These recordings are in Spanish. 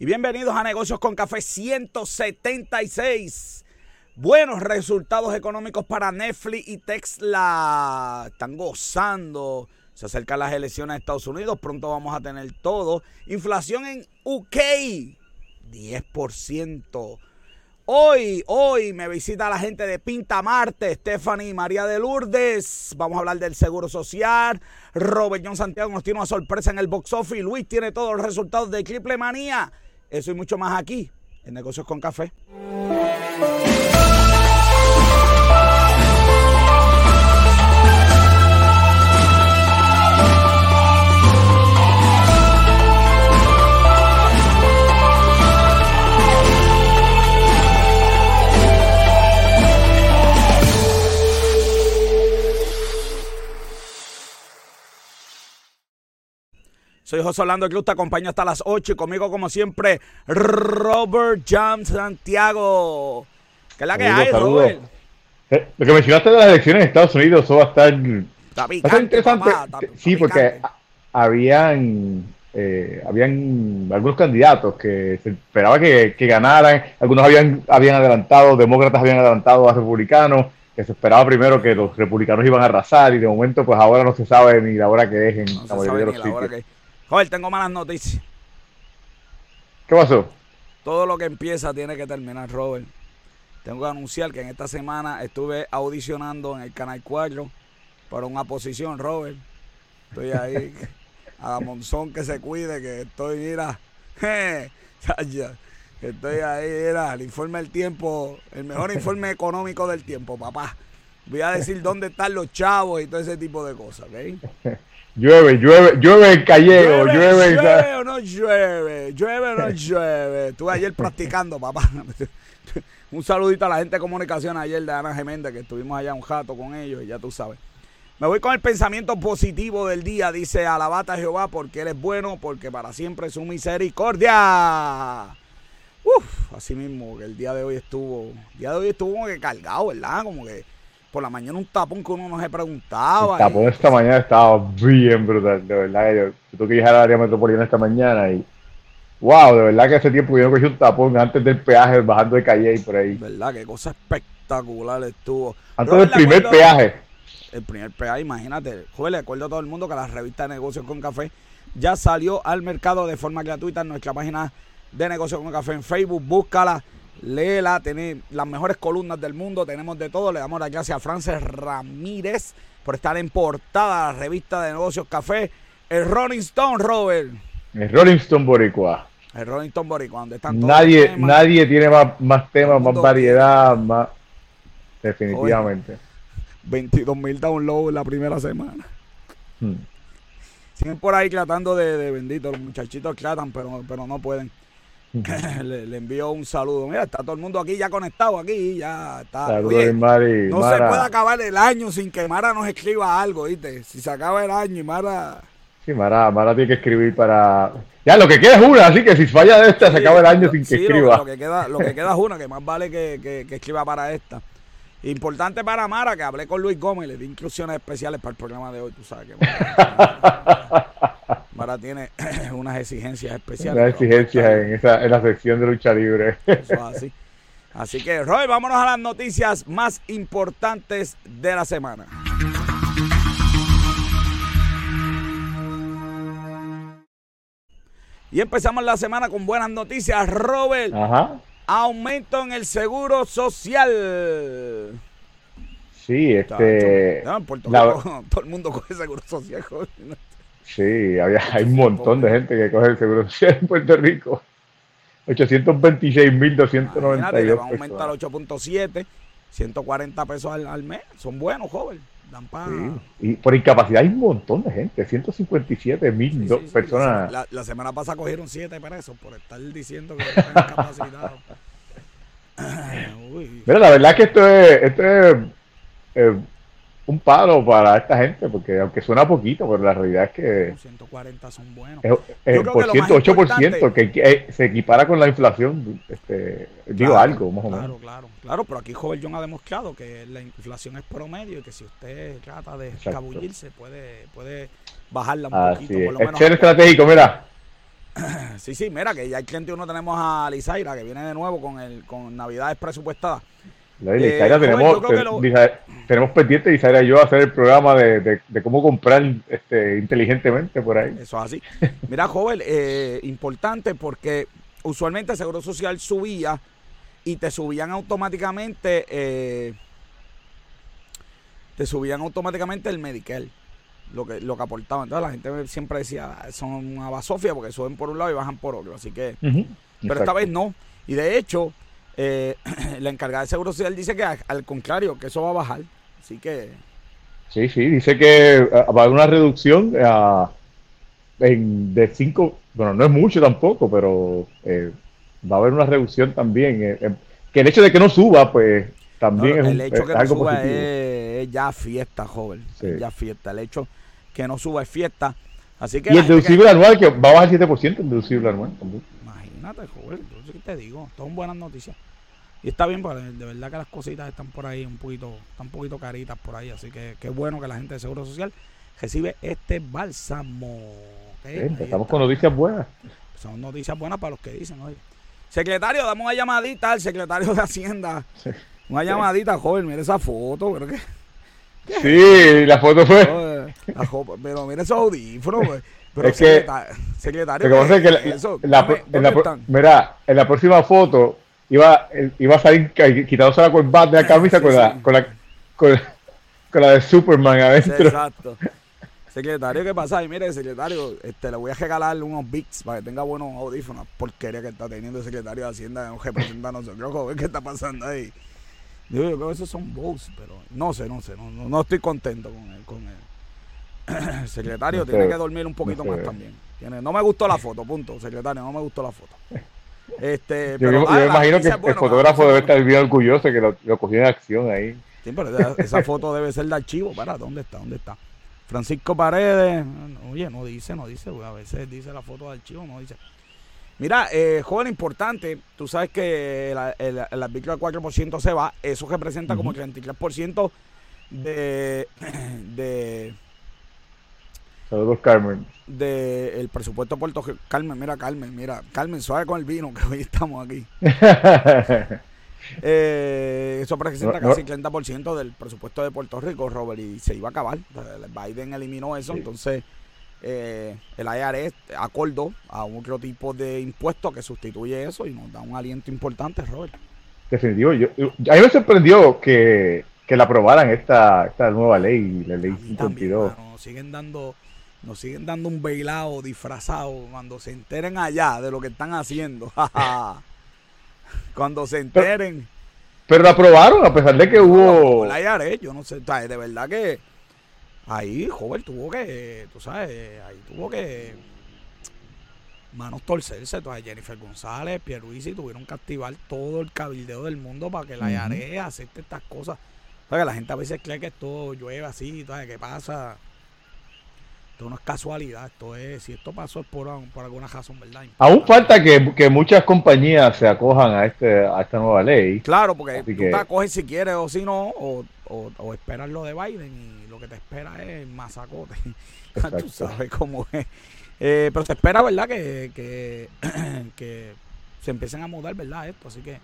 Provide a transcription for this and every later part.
y bienvenidos a Negocios con Café 176. Buenos resultados económicos para Netflix y Tesla. Están gozando. Se acercan las elecciones de Estados Unidos. Pronto vamos a tener todo. Inflación en UK. 10%. Hoy, hoy me visita la gente de Pinta Marte, Stephanie y María de Lourdes. Vamos a hablar del Seguro Social. Robert Santiago nos tiene una sorpresa en el box office. Luis tiene todos los resultados de Triple Manía. Eso y mucho más aquí, en Negocios con Café. Soy José Orlando Cruz, te acompaño hasta las 8 y conmigo, como siempre, Robert Jam Santiago. ¿Qué es la que hay, Robert? Eh, lo que mencionaste de las elecciones en Estados Unidos, eso va a estar, interesante. sí, porque habían, eh, habían algunos candidatos que se esperaba que, ganaran, algunos habían, habían adelantado, demócratas habían adelantado a republicanos, que se esperaba primero que los republicanos iban a arrasar y de momento pues ahora no se sabe ni la hora que es en la mayoría de los sitios. Joder, tengo malas noticias. ¿Qué pasó? Todo lo que empieza tiene que terminar, Robert. Tengo que anunciar que en esta semana estuve audicionando en el Canal 4 para una posición, Robert. Estoy ahí. a Monzón que se cuide, que estoy, mira. estoy ahí, mira. El informe del tiempo, el mejor informe económico del tiempo, papá. Voy a decir dónde están los chavos y todo ese tipo de cosas, ¿ok? Llueve, llueve, llueve el callego, llueve. Llueve, o no llueve, llueve o no llueve. Estuve ayer practicando, papá. Un saludito a la gente de comunicación ayer de Ana Geméndez, que estuvimos allá un jato con ellos, y ya tú sabes. Me voy con el pensamiento positivo del día, dice alabata a Jehová, porque Él es bueno, porque para siempre es su misericordia. Uf, así mismo, que el día de hoy estuvo, el día de hoy estuvo como que cargado, ¿verdad? Como que por la mañana un tapón que uno no se preguntaba. El tapón esta mañana estaba bien brutal, de verdad. Yo, yo tuve que viajar al área metropolitana esta mañana y. Wow, de verdad que hace tiempo yo cogí un tapón antes del peaje, bajando de calle y por ahí. verdad, qué cosa espectacular estuvo. Antes del primer peaje. El primer peaje, imagínate. Joder, le acuerdo a todo el mundo que la revista de negocios con café ya salió al mercado de forma gratuita en nuestra página de negocios con café en Facebook. Búscala léela, tiene las mejores columnas del mundo, tenemos de todo. Le damos las gracias a Frances Ramírez por estar en portada de la revista de negocios Café. El Rolling Stone, Robert. El Rolling Stone Boricua. El Rolling Stone Boricua, donde están todos Nadie, nadie tiene más, más temas, más variedad, más. Definitivamente. 22 mil downloads en la primera semana. Hmm. Siguen por ahí tratando de, de bendito, los muchachitos tratan, pero, pero no pueden. le, envío un saludo. Mira, está todo el mundo aquí ya conectado, aquí ya está. Saludos, Mari, no se puede acabar el año sin que Mara nos escriba algo, ¿viste? Si se acaba el año y Mara... Sí, Mara, Mara tiene que escribir para... Ya, lo que queda es una, así que si falla de esta, se acaba el año sin que escriba. Lo, que queda, lo que queda es una, que más vale que, que, que escriba para esta. Importante para Mara, que hablé con Luis Gómez, le di inclusiones especiales para el programa de hoy, tú sabes que... Mara tiene unas exigencias especiales. Unas exigencias en, esa, en la sección de lucha libre. Eso así. Así que, Roy, vámonos a las noticias más importantes de la semana. Y empezamos la semana con buenas noticias, Robert. Ajá. Aumento en el seguro social. Sí, este. en Puerto Rico, todo el mundo coge seguro social. Sí, había, hay un montón de gente que coge el seguro social en Puerto Rico. 826.292 Va a aumentar 8.7, 140 pesos al, mes. Son buenos, joven. Dan sí. Y por incapacidad hay un montón de gente, 157 mil personas. La, semana pasada cogieron 7 pesos por estar diciendo que están incapacitados. Mira, la verdad es que esto es, esto es eh, un palo para esta gente, porque aunque suena poquito, pero la realidad es que... 140 son buenos. Es, por ciento, 8%, que, que, se equipara con la inflación, este, digo algo, más o menos. Claro, claro, claro, pero aquí Joven John ha demostrado que la inflación es promedio y que si usted trata de escabullirse, puede, puede bajarla un poquito. Por lo menos estratégico, mira. Sí, sí, mira que ya el 31 tenemos a Lizaira que viene de nuevo con el con Navidades presupuestadas. Eh, tenemos, tenemos pendiente Lizaira y yo hacer el programa de, cómo comprar este, inteligentemente por ahí. Eso es así. Mira, joven, eh, importante porque usualmente el Seguro Social subía y te subían automáticamente eh, te subían automáticamente el Medicare lo que, lo que aportaban. Entonces la gente siempre decía, son una basofia porque suben por un lado y bajan por otro. Así que, pero esta vez no. Y de hecho, eh, la encargada de Seguro Social dice que al contrario, que eso va a bajar. Así que... Sí, sí, dice que eh, va a haber una reducción uh, en, de 5, bueno, no es mucho tampoco, pero eh, va a haber una reducción también. que el hecho de que no suba, pues también es, el hecho que no suba Es, ya fiesta, joven. ya fiesta. El hecho que no suba es fiesta. Así que y el deducible anual, que va a bajar 7% el deducible anual Imagínate, joven. Entonces, ¿qué te digo? Son buenas noticias. Y está bien, porque de verdad que las cositas están por ahí un poquito, están un poquito caritas por ahí. Así que qué bueno que la gente de Seguro Social recibe este bálsamo. estamos con noticias buenas. Son noticias buenas para los que dicen, oye. Secretario, damos una llamadita al secretario de Hacienda. Una llamadita, joven, mira esa foto, pero que Sí, la foto fue. pero mira esos audífonos, pues. Pero es que, secretario, mira, en la próxima foto iba, iba a salir quitándose la corbata de la camisa con, la, con, la, con, la de Superman adentro. Exacto. Secretario, ¿qué pasa? Y mire, secretario, este, le voy a regalar unos beats para que tenga buenos audífonos. Porquería que está teniendo el secretario de Hacienda, un representante a nosotros. ¿Qué está pasando ahí? Yo, creo que esos son Bose, pero no sé, no sé, no, no, estoy contento con él. Con el secretario tiene que dormir un poquito más también. Tiene, no me gustó la foto, punto. Secretario, no me gustó la foto. Este, yo, pero, yo, imagino que el fotógrafo debe estar bien orgulloso que lo, lo cogió en acción ahí. Sí, pero esa, foto debe ser de archivo. Para, ¿dónde está? ¿Dónde está? Francisco Paredes, oye, no dice, no dice, a veces dice la foto de archivo, no dice. Mira, eh, joven importante, tú sabes que el, el, arbitrio del 4% se va, eso representa como el 33% de, de... Saludos, Carmen. De el presupuesto de Puerto Rico. Carmen, mira, Carmen, mira, Carmen, suave con el vino, que hoy estamos aquí. eh, eso representa casi el 30% del presupuesto de Puerto Rico, Robert, y se iba a acabar. Biden eliminó eso, entonces eh, el IRS acordó a otro tipo de impuesto que sustituye eso y nos da un aliento importante, Robert. Definitivo. Yo, a mí me sorprendió que, que la aprobaran esta, esta nueva ley, la ley 52. nos siguen dando nos siguen dando un bailado disfrazado cuando se enteren allá de lo que están haciendo. cuando se enteren. Pero, la aprobaron a pesar de que hubo... La IRS, yo no sé, de verdad que ahí joven tuvo que, tú sabes, ahí tuvo que manos torcerse. Entonces Jennifer González, Pierluisi tuvieron que activar todo el cabildeo del mundo para que la IARE acepte estas cosas. O que la gente a veces cree que esto llueve así, ¿sabes? ¿qué pasa? Esto no es casualidad, esto es, si esto pasó es por, por alguna razón, ¿verdad? Aún falta que, que, muchas compañías se acojan a este a esta nueva ley. Claro, porque tú te acoges si quieres o si no, o, o, o esperas lo de Biden y que te espera es masacote. Tú sabes cómo es. Eh, pero se espera, ¿verdad? Que, que, se empiecen a mudar, ¿verdad? Esto, así que.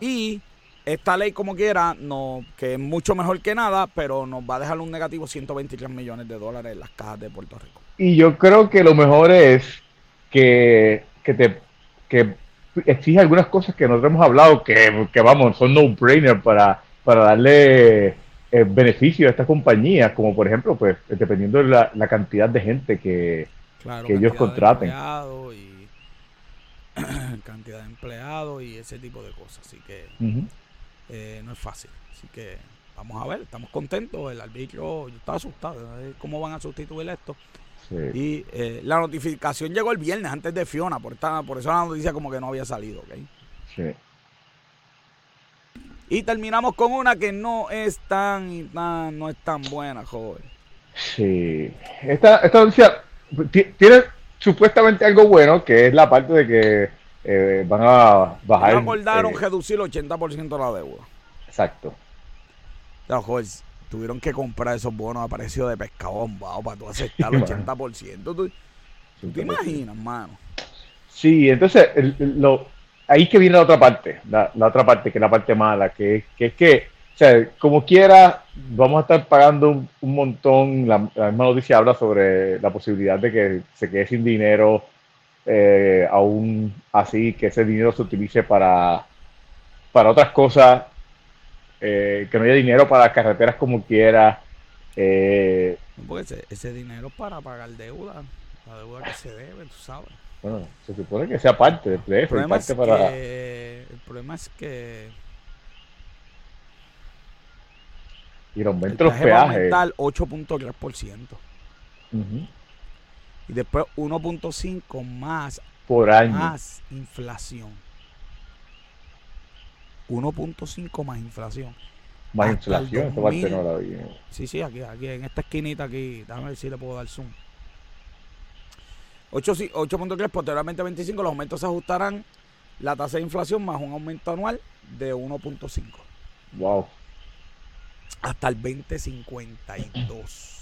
Y esta ley, como quiera, no, que es mucho mejor que nada, pero nos va a dejar un negativo 123 millones de dólares en las cajas de Puerto Rico. Y yo creo que lo mejor es que, que te que exige algunas cosas que nosotros hemos hablado que, que vamos, son no-brainer para, para darle eh, beneficio a estas compañías, como por ejemplo, pues dependiendo de la, cantidad de gente que, ellos contraten. y, cantidad de empleados y ese tipo de cosas. Así que eh, no es fácil. Así que vamos a ver, estamos contentos. El arbitrio, yo estaba asustado cómo van a sustituir esto. Y eh, la notificación llegó el viernes antes de Fiona, por, por eso la noticia como que no había salido. ¿okay? Sí. Y terminamos con una que no es tan, no es tan buena, joven. Sí. Esta, esta noticia tiene supuestamente algo bueno, que es la parte de que eh, van a bajar. acordaron eh, reducir el 80% de la deuda. Exacto. Joven, tuvieron que comprar esos bonos a precio de pescado bombado para tú aceptar el 80%. ¿Tú, ¿tú te imaginas, mano? Sí, entonces lo, ahí que viene la otra parte, la, otra parte que es la parte mala, que, que es que, o sea, como quiera, vamos a estar pagando un, montón, la, misma noticia habla sobre la posibilidad de que se quede sin dinero, eh, aún así, que ese dinero se utilice para, para otras cosas, eh, que no haya dinero para carreteras como quiera. Eh, ese, ese dinero para pagar deuda, la deuda que se debe, tú sabes. Bueno, se supone que sea parte de eso. El problema, es, para... que, el problema es que. Y el aumento de los peajes. 8.3%. Y después 1.5 más. Por año. Más inflación. 1.5 más inflación. Más inflación, esta parte no la vi. Sí, sí, aquí, aquí, en esta esquinita aquí. Déjame ver si le puedo dar zoom. 8.3, posteriormente 25, los aumentos se ajustarán la tasa de inflación más un aumento anual de 1.5. Wow. Hasta el 2052.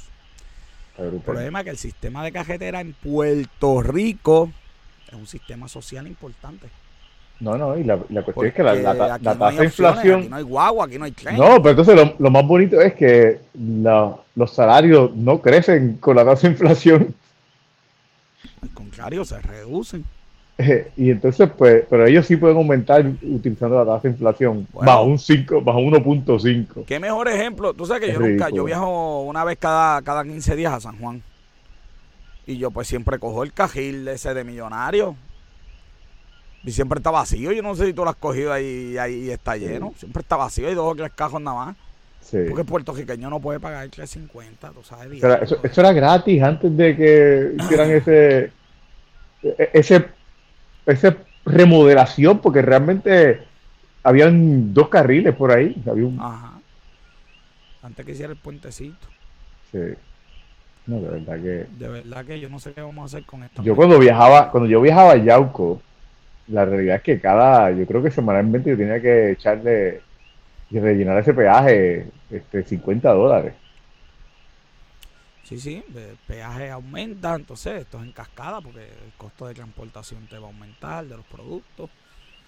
El problema es que el sistema de cajetera en Puerto Rico es un sistema social importante. No, no, y la, cuestión es que la, tasa de inflación. Aquí no hay guagua, aquí no hay tren. No, pero entonces lo, lo más bonito es que los salarios no crecen con la tasa de inflación. Al contrario, se reducen. y entonces, pues, pero ellos sí pueden aumentar utilizando la tasa de inflación bajo un 5, bajo 1.5. Qué mejor ejemplo. Tú sabes que yo nunca, yo viajo una vez cada, cada 15 días a San Juan. Y yo pues siempre cojo el cajil ese de millonario. Y siempre está vacío. Yo no sé si tú lo has cogido ahí ahí está lleno. Siempre está vacío. Hay dos o tres cajos nada más. Porque el puertorriqueño no puede pagar 350, tú sabes. eso, eso, era gratis antes de que hicieran ese, e, ese, ese remodelación, porque realmente habían dos carriles por ahí. Había un... Ajá. Antes que hiciera el puentecito. Sí. No, de verdad que. De verdad que yo no sé qué vamos a hacer con esto. Yo cuando viajaba, cuando yo viajaba a Yauco, la realidad es que cada, yo creo que semanalmente yo tenía que echarle y rellenar ese peaje este, 50 dólares. Sí, sí, el peaje aumenta, entonces esto es en cascada porque el costo de transportación te va a aumentar de los productos.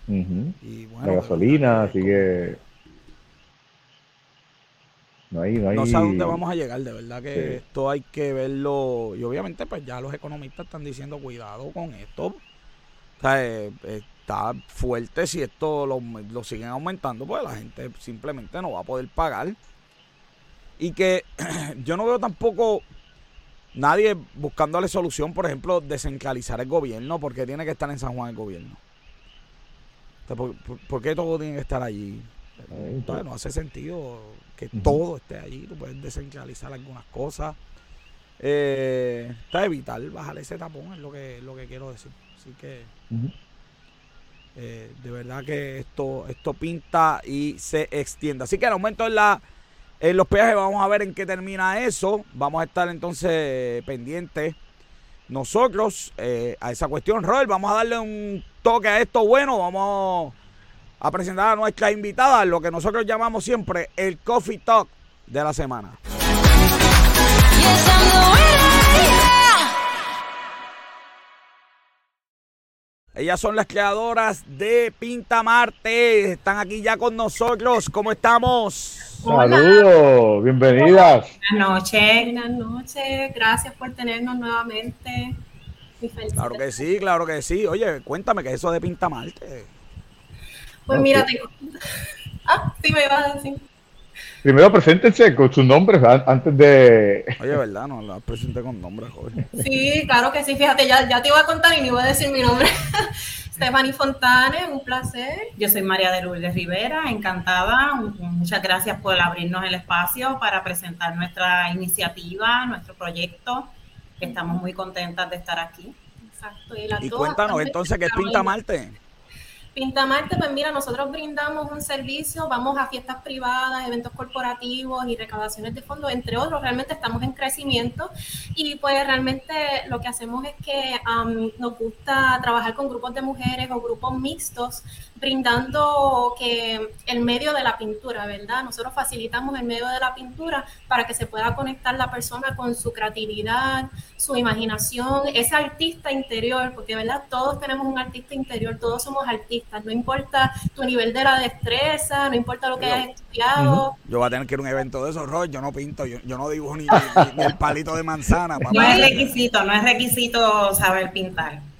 y bueno, la gasolina sigue... No, hay, no, hay... no sé a dónde vamos a llegar, de verdad que esto hay que verlo. Y obviamente, pues ya los economistas están diciendo cuidado con esto. O sea, eh, está fuerte si esto lo, lo, siguen aumentando, pues la gente simplemente no va a poder pagar. Y que yo no veo tampoco nadie buscándole solución, por ejemplo, descentralizar el gobierno, porque tiene que estar en San Juan el gobierno. ¿por, qué todo tiene que estar allí? no hace sentido que todo esté allí, tú puedes descentralizar algunas cosas. Eh, está de vital bajar ese tapón, es lo que, lo que quiero decir. Así que... Eh, de verdad que esto, esto pinta y se extiende. Así que el aumento en, la, en los peajes, vamos a ver en qué termina eso. Vamos a estar entonces pendientes nosotros eh, a esa cuestión. Robert, vamos a darle un toque a esto bueno. Vamos a presentar a nuestra invitada, lo que nosotros llamamos siempre el Coffee Talk de la semana. Ellas son las creadoras de Pinta Marte. Están aquí ya con nosotros. ¿Cómo estamos? Saludos, bienvenidas. Buenas noches. Buenas noches. Gracias por tenernos nuevamente. Claro que sí, claro que sí. Oye, cuéntame qué es eso de Pinta Marte. Pues mira, tengo... Ah, sí me ibas a decir. Primero preséntense con sus nombres antes de. Oye, ¿verdad? No, la presenté con nombres, joven. Sí, claro que sí. Fíjate, ya, ya te iba a contar y ni voy a decir mi nombre. Stephanie Fontane, un placer. Yo soy María de Lourdes Rivera, encantada. Muchas gracias por abrirnos el espacio para presentar nuestra iniciativa, nuestro proyecto. Estamos muy contentas de estar aquí. Exacto. Y, y cuéntanos entonces, ¿qué es Pinta Marte? Pintamarte, pues mira, nosotros brindamos un servicio, vamos a fiestas privadas, eventos corporativos y recaudaciones de fondos, entre otros. Realmente estamos en crecimiento y pues realmente lo que hacemos es que nos gusta trabajar con grupos de mujeres o grupos mixtos brindando que el medio de la pintura, ¿verdad? Nosotros facilitamos el medio de la pintura para que se pueda conectar la persona con su creatividad, su imaginación, ese artista interior, porque, ¿verdad? Todos tenemos un artista interior, todos somos artistas, no importa tu nivel de la destreza, no importa lo que hayas estudiado. Yo voy a tener que ir a un evento de esos, Roy, yo no pinto, yo, no dibujo ni, el palito de manzana. No es requisito, no es requisito saber pintar.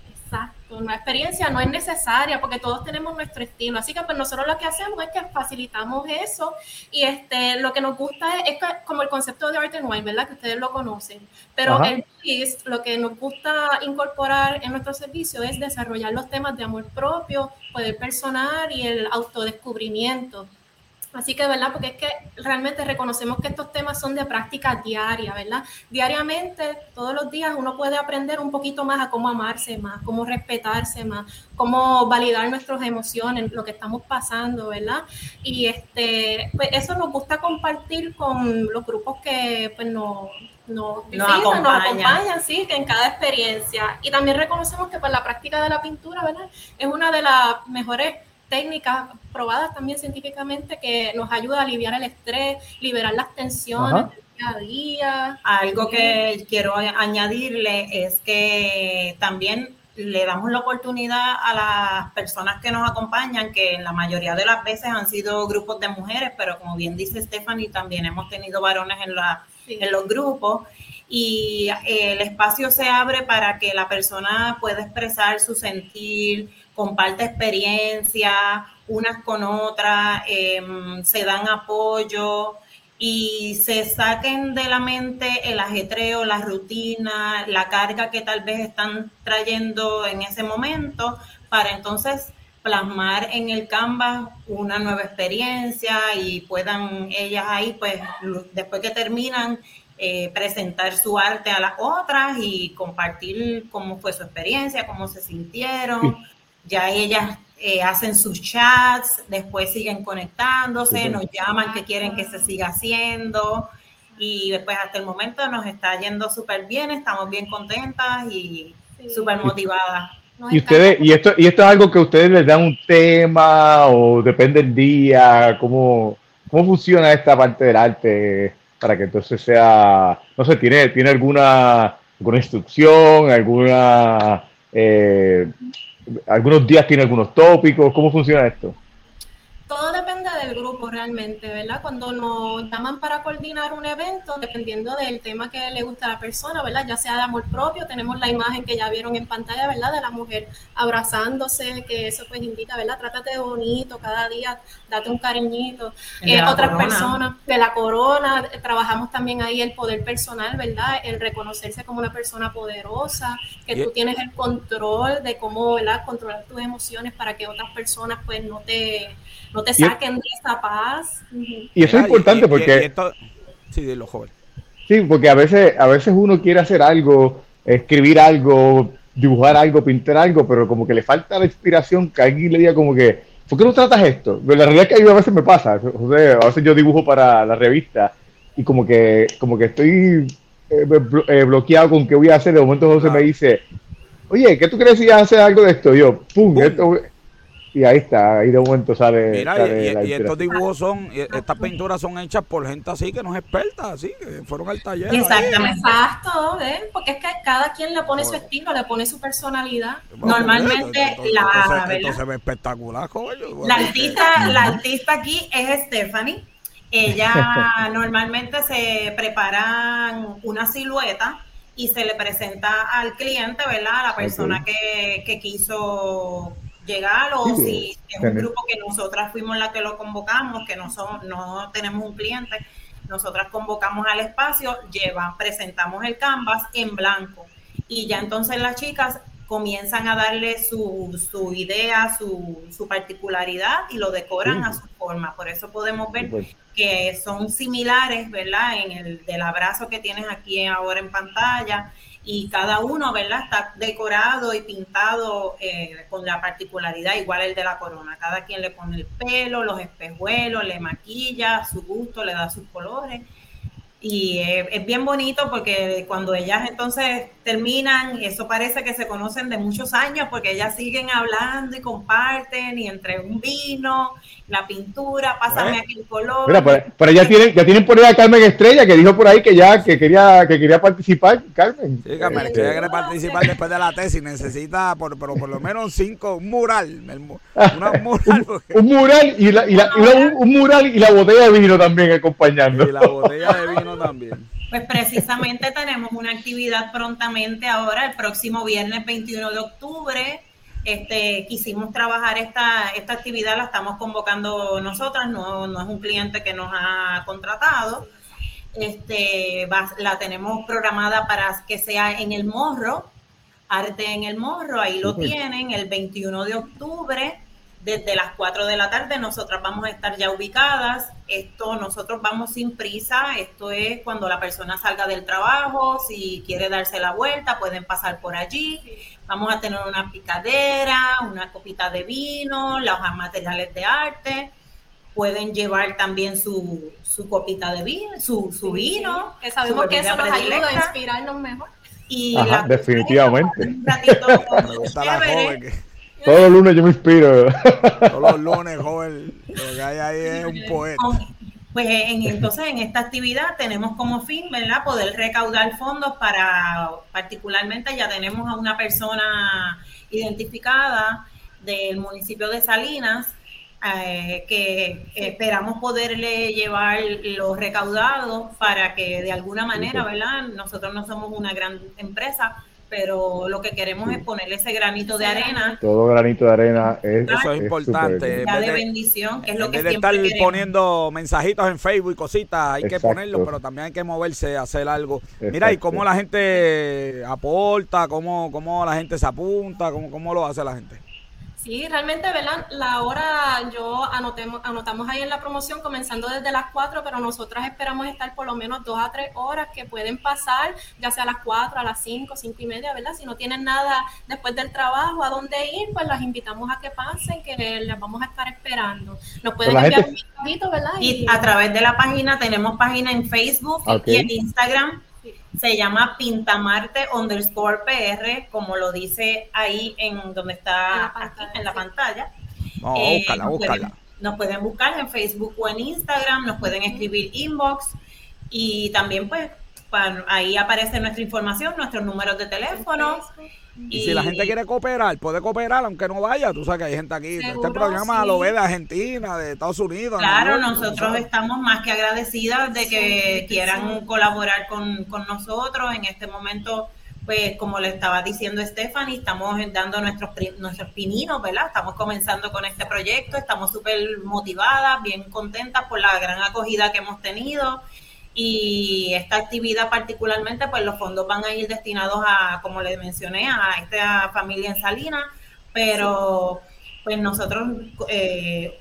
Una experiencia no es necesaria porque todos tenemos nuestro estilo, así que pues nosotros lo que hacemos es que facilitamos eso y este lo que nos gusta es, como el concepto de art and wine, ¿verdad? Que ustedes lo conocen, pero el twist, lo que nos gusta incorporar en nuestro servicio es desarrollar los temas de amor propio, poder personal y el autodescubrimiento. Así que, ¿verdad? Porque es que realmente reconocemos que estos temas son de práctica diaria, ¿verdad? Diariamente, todos los días, uno puede aprender un poquito más a cómo amarse más, cómo respetarse más, cómo validar nuestras emociones, lo que estamos pasando, ¿verdad? Y este, pues eso nos gusta compartir con los grupos que pues, nos, nos, nos, acompañan. sí, en cada experiencia. Y también reconocemos que pues, la práctica de la pintura, ¿verdad? Es una de las mejores técnicas probadas también científicamente que nos ayuda a aliviar el estrés, liberar las tensiones del día a día. Algo que quiero añadirle es que también le damos la oportunidad a las personas que nos acompañan, que en la mayoría de las veces han sido grupos de mujeres, pero como bien dice Stephanie, también hemos tenido varones en, la, en los grupos. Y el espacio se abre para que la persona pueda expresar su sentir, comparte experiencia unas con otras, em, se dan apoyo y se saquen de la mente el ajetreo, la rutina, la carga que tal vez están trayendo en ese momento para entonces plasmar en el Canvas una nueva experiencia y puedan ellas ahí, pues después que terminan, eh, presentar su arte a las otras y compartir cómo fue su experiencia, cómo se sintieron ya ellas eh, hacen sus chats, después siguen conectándose, nos llaman que quieren que se siga haciendo y después hasta el momento nos está yendo súper bien, estamos bien contentas y súper motivadas. y ustedes, y esto, y esto es algo que ustedes les dan un tema o depende del día, ¿cómo, cómo funciona esta parte del arte para que entonces sea, no sé, tiene, tiene alguna, alguna instrucción, alguna eh, algunos días tiene algunos tópicos, ¿cómo funciona esto? Todo depende del grupo realmente, ¿verdad? Cuando nos llaman para coordinar un evento, dependiendo del tema que le gusta a la persona, ¿verdad? Ya sea de amor propio, tenemos la imagen que ya vieron en pantalla, ¿verdad? De la mujer abrazándose, que eso pues indica, ¿verdad? Trátate bonito cada día, date un cariñito. Eh, otras personas, de la corona, trabajamos también ahí el poder personal, ¿verdad? El reconocerse como una persona poderosa, que tú tienes el control de cómo, ¿verdad? Controlar tus emociones para que otras personas pues no te no te saquen de esa paz. Y eso es importante porque... sí, de los jóvenes. Sí, porque a veces, a veces uno quiere hacer algo, escribir algo, dibujar algo, pintar algo, pero como que le falta la inspiración, que alguien le diga como que, ¿por qué no tratas esto? Pero la realidad es que a veces me pasa, a veces yo dibujo para la revista y como que, como que estoy eh, eh, bloqueado con qué voy a hacer, de momento José me dice, oye, ¿qué tú crees si hacer algo de esto? yo, pum, esto y ahí está, ahí de momento sale. Mira, y, estos dibujos son, estas pinturas son hechas por gente así que no es experta, así, que fueron al taller. Exactamente, exacto, ¿ven? porque es que cada quien le pone su estilo, le pone su personalidad. Normalmente la. Esto, se ve espectacular, joven. La artista, la artista aquí es Stephanie. Ella normalmente se preparan una silueta y se le presenta al cliente, ¿verdad? A la persona que, que quiso llegar o si es un grupo que nosotras fuimos la que lo convocamos, que no, son, no tenemos un cliente, nosotras convocamos al espacio, llevan, presentamos el canvas en blanco y ya entonces las chicas comienzan a darle su, su idea, su, su, particularidad y lo decoran a su forma. Por eso podemos ver que son similares, ¿verdad? En el del abrazo que tienes aquí ahora en pantalla y cada uno, ¿verdad? Está decorado y pintado eh, con la particularidad igual el de la corona. Cada quien le pone el pelo, los espejuelos, le maquilla su gusto, le da sus colores. Y es, bien bonito porque cuando ellas entonces terminan, eso parece que se conocen de muchos años porque ellas siguen hablando y comparten y entre un vino, la pintura, pásame aquí el color. Mira, pero, ya tienen, ya tienen por ahí a Carmen Estrella que dijo por ahí que ya que quería que quería participar, Carmen. Sí, Carmen, que quiere participar después de la tesis, necesita por, pero por lo menos cinco, un mural, un, mural un, mural y, la, y, la, un, mural y la botella de vino también acompañando. Y la botella de vino también. Pues precisamente tenemos una actividad prontamente ahora, el próximo viernes 21 de octubre. Este, quisimos trabajar esta, esta actividad, la estamos convocando nosotras, no, no es un cliente que nos ha contratado. Este, la tenemos programada para que sea en el morro, arte en el morro, ahí lo tienen, el 21 de octubre desde las 4 de la tarde nosotras vamos a estar ya ubicadas. Esto nosotros vamos sin prisa. Esto es cuando la persona salga del trabajo, si quiere darse la vuelta, pueden pasar por allí. Vamos a tener una picadera, una copita de vino, los materiales de arte. Pueden llevar también su, su copita de vino, su, su vino. que sabemos que eso nos ayuda a inspirarnos mejor. Y definitivamente. Todos los lunes yo me inspiro. Todos los lunes, joven, lo que hay ahí es un poeta. Pues entonces en esta actividad tenemos como fin, ¿verdad? Poder recaudar fondos para, particularmente ya tenemos a una persona identificada del municipio de Salinas, eh, que esperamos poderle llevar los recaudados para que de alguna manera, ¿verdad? Nosotros no somos una gran empresa, pero lo que queremos es ponerle ese granito de arena. Todo granito de arena es, Eso es, importante. de, bendición, que es lo que de estar poniendo mensajitos en Facebook y cositas, hay que ponerlo, pero también hay que moverse, hacer algo. Mira, y cómo la gente aporta, cómo, cómo la gente se apunta, cómo, cómo lo hace la gente. Sí, realmente, ¿verdad? La hora yo anotemos, anotamos ahí en la promoción comenzando desde las 4, pero nosotras esperamos estar por lo menos dos a tres horas que pueden pasar, ya sea a las 4, a las 5, 5 y media, ¿verdad? Si no tienen nada después del trabajo a dónde ir, pues las invitamos a que pasen, que les vamos a estar esperando. Nos pueden enviar un mensajito, ¿verdad? Y, a través de la página, tenemos página en Facebook y en Instagram se llama Pintamarte underscore PR, como lo dice ahí en donde está en la pantalla. Eh, nos, Pueden, nos pueden buscar en Facebook o en Instagram, nos pueden escribir inbox y también pues ahí aparece nuestra información, nuestros números de teléfono. Y, si la gente quiere cooperar, puede cooperar aunque no vaya. Tú sabes que hay gente aquí. este programa lo ve de Argentina, de Estados Unidos. Claro, nosotros estamos más que agradecidas de que quieran colaborar con, nosotros. En este momento, pues como le estaba diciendo Stephanie, estamos dando nuestros, nuestros pininos, ¿verdad? Estamos comenzando con este proyecto. Estamos súper motivadas, bien contentas por la gran acogida que hemos tenido y esta actividad particularmente, pues los fondos van a ir destinados a, como les mencioné, a esta familia en Salinas, pero pues nosotros, eh,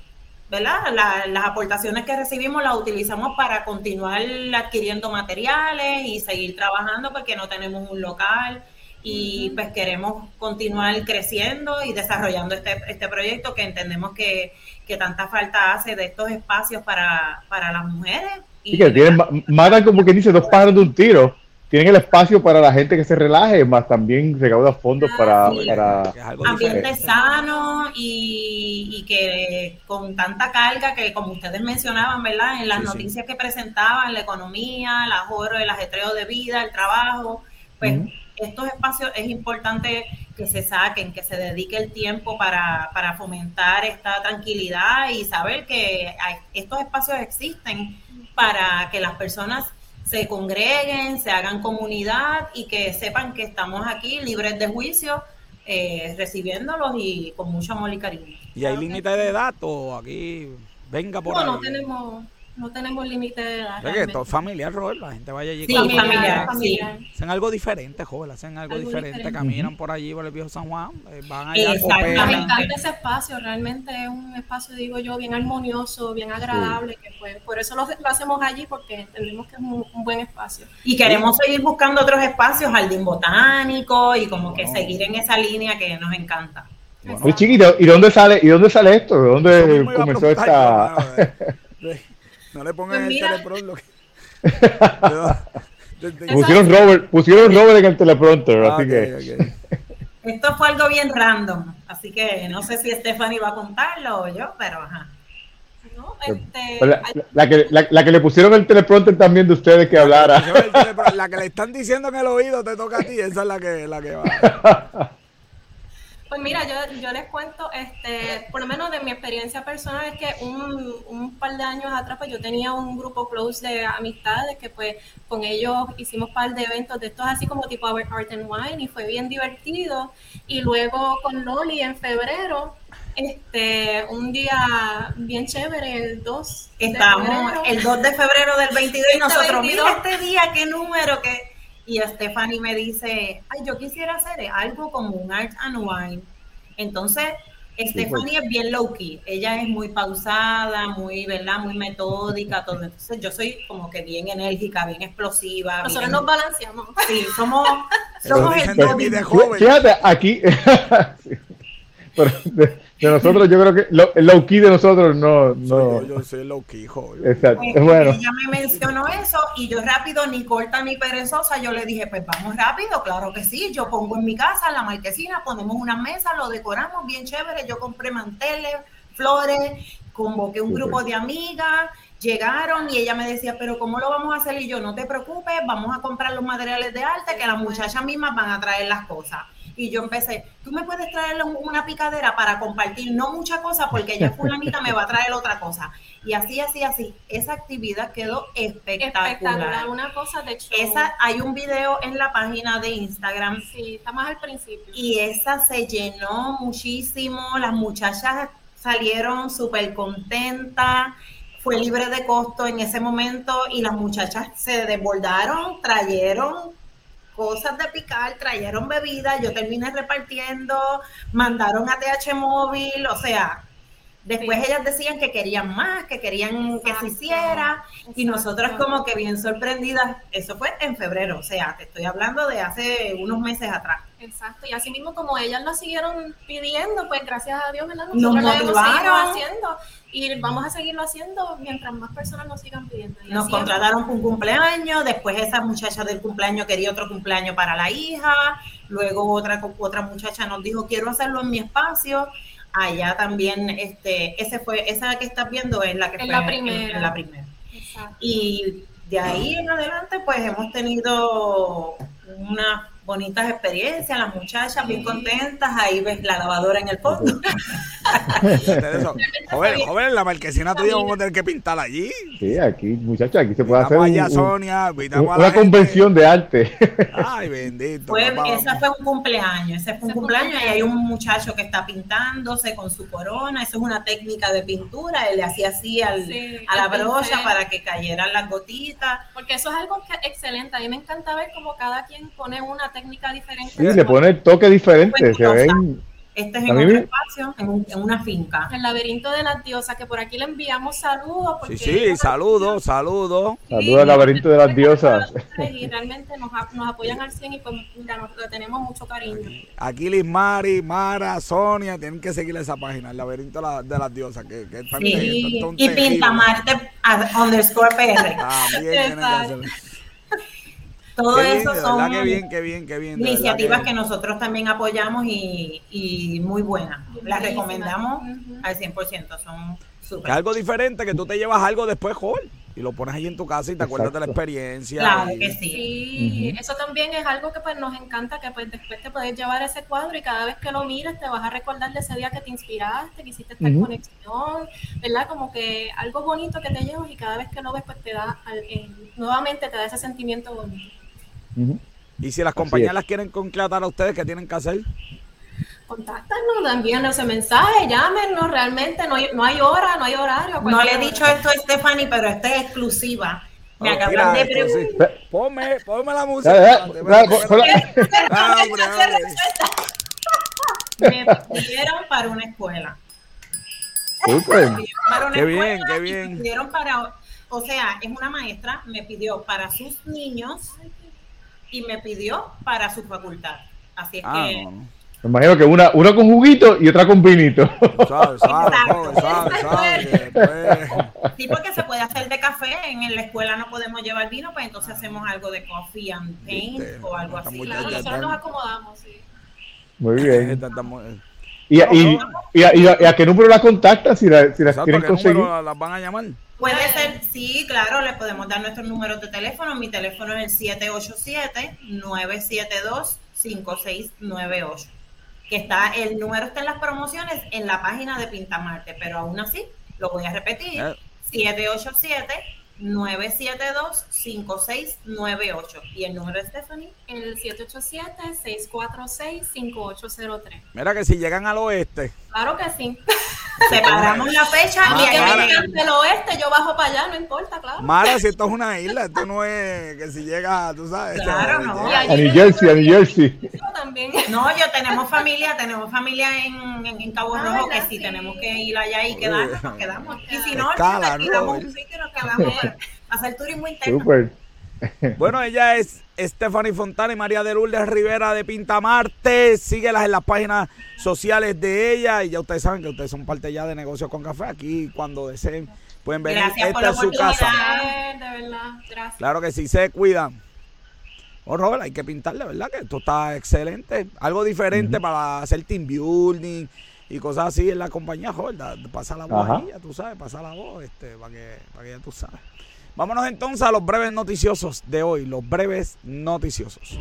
¿verdad? las aportaciones que recibimos las utilizamos para continuar adquiriendo materiales y seguir trabajando porque no tenemos un local y pues queremos continuar creciendo y desarrollando este, este proyecto que entendemos que, que tanta falta hace de estos espacios para, para las mujeres y que tienen, matan como que dice dos pájaros de un tiro. Tienen el espacio para la gente que se relaje, más también recauda fondos para, para ambiente sano y, y, que con tanta carga que como ustedes mencionaban, ¿verdad? En las noticias que presentaban, la economía, el ahorro, el ajetreo de vida, el trabajo, pues estos espacios es importante que se saquen, que se dedique el tiempo para, para fomentar esta tranquilidad y saber que estos espacios existen para que las personas se congreguen, se hagan comunidad y que sepan que estamos aquí libres de juicio, eh, recibiéndolos y con mucho amor y cariño. ¿Y hay límite de datos aquí? Venga por no, No, tenemos no tenemos límite de edad. Es que esto es familiar, Robert. La gente vaya allí. Sí, familiar, Hacen algo diferente, joven. Hacen algo, diferente, Caminan por allí, por el viejo San Juan. Eh, van allá Me encanta ese espacio. Realmente es un espacio, digo yo, bien armonioso, bien agradable. que pues, Por eso lo, hacemos allí, porque entendemos que es un, buen espacio. Y queremos seguir buscando otros espacios, jardín botánico y como que seguir en esa línea que nos encanta. Muy chiquito, ¿y dónde sale, y dónde sale esto? ¿De dónde comenzó esta? No le pongan pues el teleprompter. pusieron Robert, pusieron Robert en el teleprompter, así que. Esto fue algo bien random, así que no sé si Stephanie va a contarlo o yo, pero ajá. Este, la, que, la, que le pusieron el teleprompter también de ustedes que hablara. La que le están diciendo en el oído te toca a ti, esa es la que, la que va. Pues mira, yo, yo les cuento, este, por lo menos de mi experiencia personal, es que un, un, par de años atrás, pues yo tenía un grupo close de amistades que pues con ellos hicimos un par de eventos de estos así como tipo Art and Wine y fue bien divertido. Y luego con Loli en febrero, este, un día bien chévere, el 2 Estamos el 2 de febrero del 22 y nosotros, mira este día, qué número, que y Stephanie me dice, ay, yo quisiera hacer algo como un art and wine. Entonces, Stephanie es bien low key, ella es muy pausada, muy, ¿verdad? Muy metódica, todo. Entonces yo soy como que bien enérgica, bien explosiva. Nosotros nos balanceamos. Sí, somos, somos el Fíjate, aquí, de, nosotros, yo creo que el low key de nosotros no. no. yo, soy low key, joven. Exacto. Es bueno. Ella me mencionó eso y yo rápido, ni corta ni perezosa, yo le dije, pues vamos rápido, claro que sí. Yo pongo en mi casa, en la marquesina, ponemos una mesa, lo decoramos bien chévere. Yo compré manteles, flores, convoqué un grupo de amigas llegaron y ella me decía, pero ¿cómo lo vamos a hacer? Y yo, no te preocupes, vamos a comprar los materiales de arte que las muchachas mismas van a traer las cosas y yo empecé, tú me puedes traer una picadera para compartir, no mucha cosa, porque ya fulanita me va a traer otra cosa. Y así, así, así. Esa actividad quedó espectacular. una cosa de Esa, hay un video en la página de Instagram. Sí, está más al principio. Y esa se llenó muchísimo, las muchachas salieron súper contentas fue libre de costo en ese momento y las muchachas se desbordaron, trajeron cosas de picar, trajeron bebidas, yo terminé repartiendo, mandaron a TH móvil, o sea, después ellas decían que querían más, que querían que se hiciera, y nosotros como que bien sorprendidas, eso fue en febrero, o sea, te estoy hablando de hace unos meses atrás. Exacto, y así mismo como ellas lo siguieron pidiendo, pues gracias a Dios, ¿verdad? Nosotros nos lo hemos haciendo y vamos a seguirlo haciendo mientras más personas nos sigan pidiendo. nos contrataron un cumpleaños, después esa muchacha del cumpleaños quería otro cumpleaños para la hija, luego otra, otra muchacha nos dijo, quiero hacerlo en mi espacio, allá también, este, ese fue, esa que estás viendo es la que fue la primera. En, la primera. Y de ahí en adelante, pues hemos tenido una bonitas experiencias, las muchachas bien contentas, ahí ves la lavadora en el fondo. joven, joven, la marquesina tuya vamos a tener que pintar allí. Sí, aquí, muchachos, aquí se puede hacer allá, Sonia, una convención de arte. Ay, bendito. Fue, esa fue un cumpleaños, ese fue un cumpleaños y hay un muchacho que está pintándose con su corona, eso es una técnica de pintura, él le hacía así al, a la brocha para que cayeran las gotitas. Porque eso es algo que, excelente, a mí me encanta ver como cada quien pone una técnica diferente. Sí, le pone el toque diferente, se ven este es en otro espacio, en, una finca. El laberinto de las diosas, que por aquí le enviamos saludos. sí, sí, saludos, saludos. Saludos al laberinto de las diosas. Y realmente nos, nos apoyan al 100 y pues mira, nosotros tenemos mucho cariño. Aquí Liz Mari, Mara, Sonia, tienen que seguirle esa página, el laberinto de, las diosas. Que, que sí. y Pintamarte underscore PR. También todo eso son bien, qué bien, qué bien, iniciativas que, nosotros también apoyamos y, muy buenas. Las recomendamos al 100%, son súper. algo diferente, que tú te llevas algo después, Joel, y lo pones ahí en tu casa y te acuerdas de la experiencia. Claro que sí. eso también es algo que pues nos encanta, que pues después te puedes llevar ese cuadro y cada vez que lo mires te vas a recordar de ese día que te inspiraste, que hiciste esta conexión, ¿verdad? Como que algo bonito que te llevas y cada vez que lo ves pues te da, eh, nuevamente te da ese sentimiento bonito. Y si las compañías las quieren contratar a ustedes, ¿qué tienen que hacer? Contáctanos, envíanos ese mensaje, llámenos, realmente no hay, no hay hora, no hay horario. No le he dicho esto a Stephanie, pero esta es exclusiva. Me oh, acaban de preguntar. Ponme, ponme la música. Me pidieron para una escuela. Qué bien, qué bien. Me pidieron para, o sea, es una maestra, me pidió para sus niños y me pidió para su facultad. Así es ah, que... Me imagino que una, una con juguito y otra con vinito. Sí, porque se puede hacer de café. En la escuela no podemos llevar vino, pues entonces hacemos algo de coffee and paint o algo así. Claro, nosotros nos acomodamos, sí. Muy bien. ¿Y, y, y, a, qué número la contactan si, la, si las quieren conseguir? las van a llamar? Puede ser, sí, claro, le podemos dar nuestros números de teléfono. Mi teléfono es el 787-972-5698. Que está, el número está en las promociones en la página de Pintamarte, pero aún así, lo voy a repetir. 787 eh. 972-5698. ¿Y el número de Stephanie? El 787-646-5803. Mira que si llegan al oeste. Claro que sí. Separamos la fecha y que me el oeste, yo bajo para allá, no importa, claro. Mara, si esto es una isla, esto no es que si llega, tú sabes. Claro, no. A New Jersey, a New Jersey. también. No, yo tenemos familia, tenemos familia en, en, Cabo ah, Rojo que si tenemos que ir allá y quedarnos, nos quedamos. Y si no, Escala, no, un sitio nos quedamos hacer turismo interno. Super. Bueno, ella es Stephanie Fontana y María de Lourdes Rivera de Pintamarte. Síguelas en las páginas sociales de ella y ya ustedes saben que ustedes son parte ya de negocios con café. Aquí cuando deseen pueden venir. Esta es su casa. De verdad, gracias. Claro que sí, se cuidan. Oh, Robert, hay que pintarle, ¿verdad? Que esto está excelente. Algo diferente para hacer team building y cosas así en la compañía, Jorda. Pasa la voz ahí, ya tú sabes, pasa la voz, este, para que, para que ya tú sabes. Vámonos entonces a los breves noticiosos de hoy, los breves noticiosos.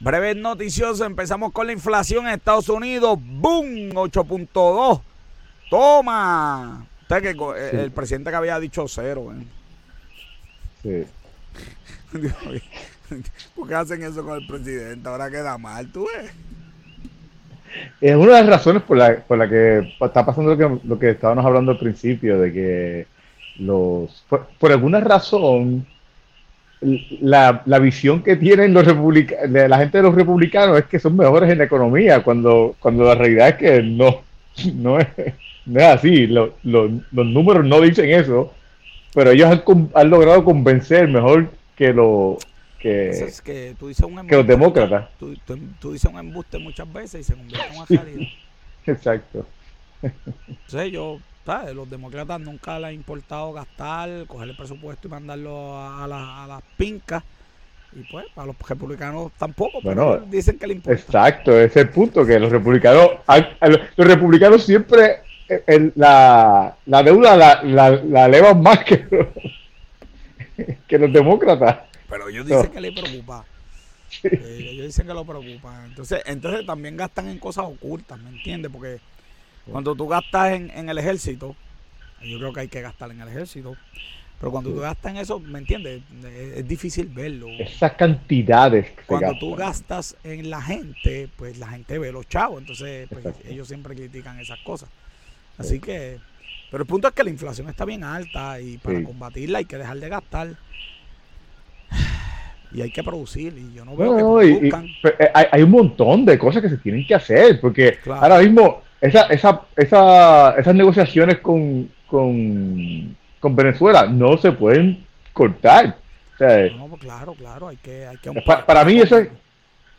Breves noticiosos, empezamos con la inflación en Estados Unidos. ¡Boom! 8.2. Toma. Usted que el presidente que había dicho cero. ¿eh? Sí. ¿Por qué hacen eso con el presidente? Ahora queda mal, tú ves. Es una de las razones por la, por la que está pasando lo que, lo que estábamos hablando al principio, de que los por, alguna razón la, la, visión que tienen los de la gente de los republicanos es que son mejores en la economía, cuando, cuando la realidad es que no, no, es, no es así. los números no dicen eso, pero ellos han, han logrado convencer mejor que, lo, que, es que, tú dices un embuste, que los demócratas. Tú, tú, dices un embuste muchas veces y se convierte en una realidad. Exacto. Entonces yo, ¿sabes? Los demócratas nunca les ha importado gastar, coger el presupuesto y mandarlo a, a, a las pincas. Y pues, para los republicanos tampoco, pero dicen que le importa. Exacto, ese es el punto, que los republicanos, los republicanos siempre eh, la, la, deuda la, la, la elevan más que, que los demócratas. Pero ellos dicen que le preocupa. Eh, ellos dicen que lo preocupa. Entonces, entonces también gastan en cosas ocultas, ¿me entiendes? Porque cuando tú gastas en, el ejército, yo creo que hay que gastar en el ejército. Pero cuando tú gastas en eso, ¿me entiendes? Es, difícil verlo. Esas cantidades. cuando tú gastas en la gente, pues la gente ve los chavos. Entonces, pues, ellos siempre critican esas cosas. Así que, pero el punto es que la inflación está bien alta y para combatirla hay que dejar de gastar y hay que producir y yo no veo que. Eh, hay, un montón de cosas que se tienen que hacer porque ahora mismo esa, esa, esa, esas negociaciones con, con, con, Venezuela no se pueden cortar. no, pues claro, claro, hay que, hay que para, mí eso es